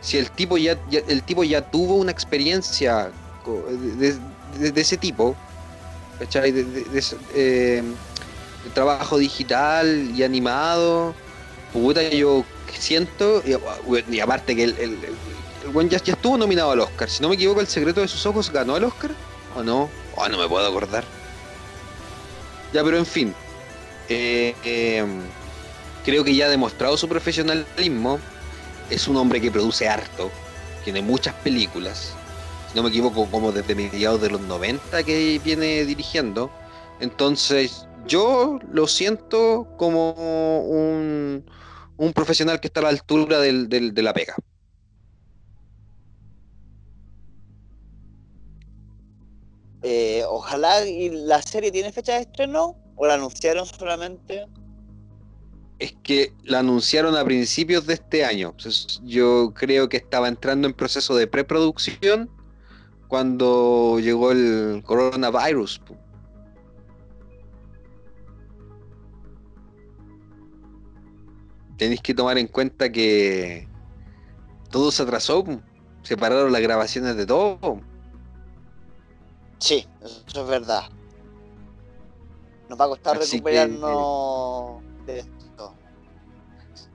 si el tipo ya, el tipo ya tuvo una experiencia de, de, ese tipo, ¿cachai? De, eh, trabajo digital y animado, puta, yo siento, y, aparte que el, buen ya, estuvo nominado al Oscar, si no me equivoco, El secreto de sus ojos ganó el Oscar, ¿o no? Oh, no me puedo acordar. Ya, pero en fin, eh, em, creo que ya ha demostrado su profesionalismo, es un hombre que produce harto, tiene muchas películas, no me equivoco, como desde mediados de los 90 que viene dirigiendo. Entonces, yo lo siento como un, un profesional que está a la altura del, de la pega. Eh, ojalá y la serie tiene fecha de estreno o la anunciaron solamente. Es que la anunciaron a principios de este año. yo creo que estaba entrando en proceso de preproducción cuando llegó el coronavirus. Tenéis que tomar en cuenta que todo se atrasó, se pararon las grabaciones de todo. Sí, eso es verdad. Nos va a costar recuperarnos de esto.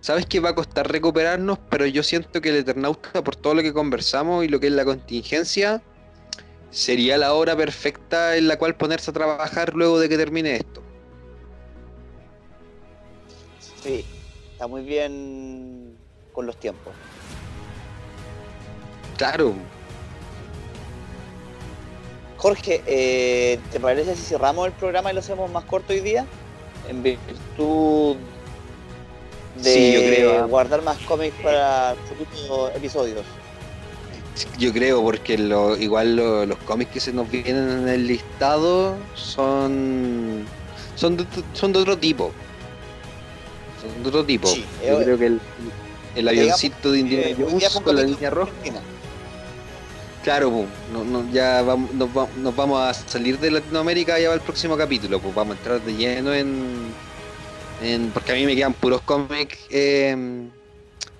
Sabes que va a costar recuperarnos, pero yo siento que el Eternauta, por todo lo que conversamos y lo que es la contingencia, sería la hora perfecta en la cual ponerse a trabajar luego de que termine esto. Sí, está muy bien con los tiempos. Claro. Jorge, eh, ¿te parece si cerramos el programa y lo hacemos más corto hoy día? En virtud de Sí, yo creo, ah. guardar más cómics para futuros episodios. Yo creo, porque lo, igual lo- los cómics que se nos vienen en el listado son son de, son de otro tipo. Son de otro tipo. Sí, Yo eh, creo que el, el avioncito de Eh, Indiana Jones un con la línea roja. Claro, pues, no, no, ya vamos, nos, va- nos vamos a salir de Latinoamérica ya va el próximo capítulo, pues vamos a entrar de lleno en, en porque a mí me quedan puros cómics, eh,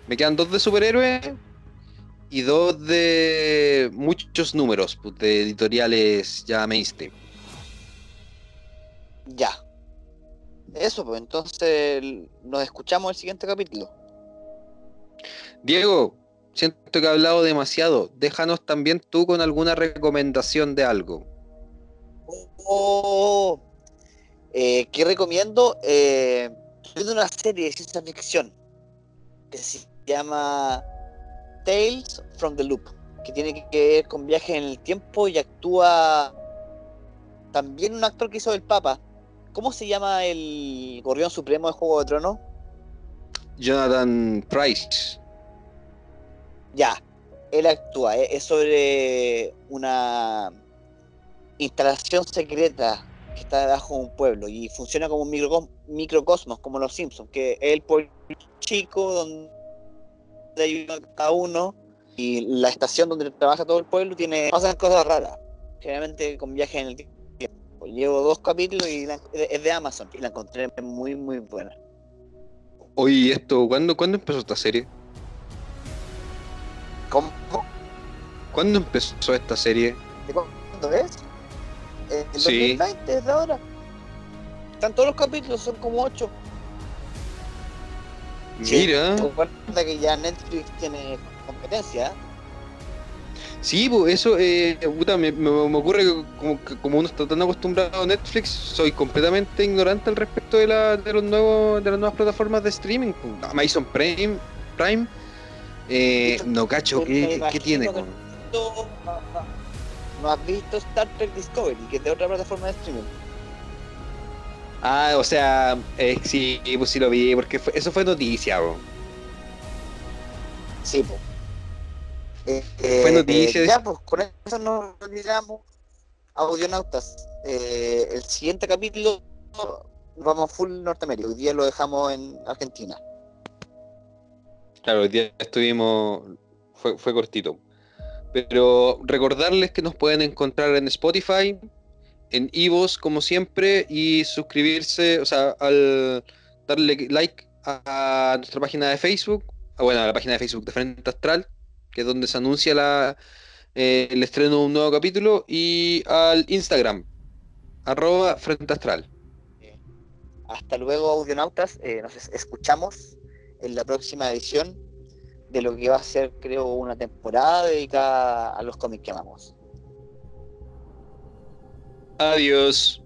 me quedan dos de superhéroes y dos de muchos números pues, de editoriales ya mainstream. Ya. Eso, pues entonces nos escuchamos el siguiente capítulo. Diego, siento que he hablado demasiado, déjanos también tú con alguna recomendación de algo. Oh, eh, ¿Qué recomiendo? Eh, viendo una serie de ciencia ficción que se llama Tales from the Loop, que tiene que ver con viajes en el tiempo y actúa también un actor que hizo el Papa. ¿Cómo se llama el gorrión supremo de Juego de Tronos? Jonathan Price. Ya, él actúa. eh, Es sobre una instalación secreta que está debajo de un pueblo y funciona como un microcos- microcosmos, como los Simpsons, que es el pueblo chico donde hay uno cada uno y la estación donde trabaja todo el pueblo tiene pasan cosas raras, generalmente con viajes en el tiempo. Llevo dos capítulos y la- es de Amazon y la encontré muy muy buena. Oye, esto, ¿cuándo, ¿cuándo empezó esta serie? ¿Cómo? ¿Cuándo empezó esta serie? ¿De cuándo es? Eh, El Sí. 2020, desde ahora. Están todos los capítulos, son como ocho. Sí, Mira. Recuerda que ya Netflix tiene competencia. Sí, pues eso, eh, puta, me, me- me ocurre que como, que como uno está tan acostumbrado a Netflix, soy completamente ignorante al respecto de, la, de los nuevos de las nuevas plataformas de streaming. pues. Amazon Prime, Prime eh, no cacho, ¿qué, tiene? con- No, no has visto Star Trek Discovery, que es de otra plataforma de streaming. Ah, o sea, eh, sí, pues sí lo vi, porque fue- eso fue noticia, po. Sí, pues. Eh, Fue noticia de- ya, pues con eso nos retiramos. Audionautas. Eh, el siguiente capítulo vamos full Norteamérica. Hoy día lo dejamos en Argentina. Claro, hoy día estuvimos, fue, fue cortito. Pero recordarles que nos pueden encontrar en Spotify, en Ivos como siempre, y suscribirse, o sea, al darle like a, a nuestra página de Facebook, ah, bueno, a la página de Facebook de Frente Astral, que es donde se anuncia la, eh, el estreno de un nuevo capítulo, y al Instagram, arroba Frente Astral. Hasta luego, audionautas. Eh, nos es- escuchamos en la próxima edición de lo que va a ser, creo, una temporada dedicada a los cómics que amamos. Adiós.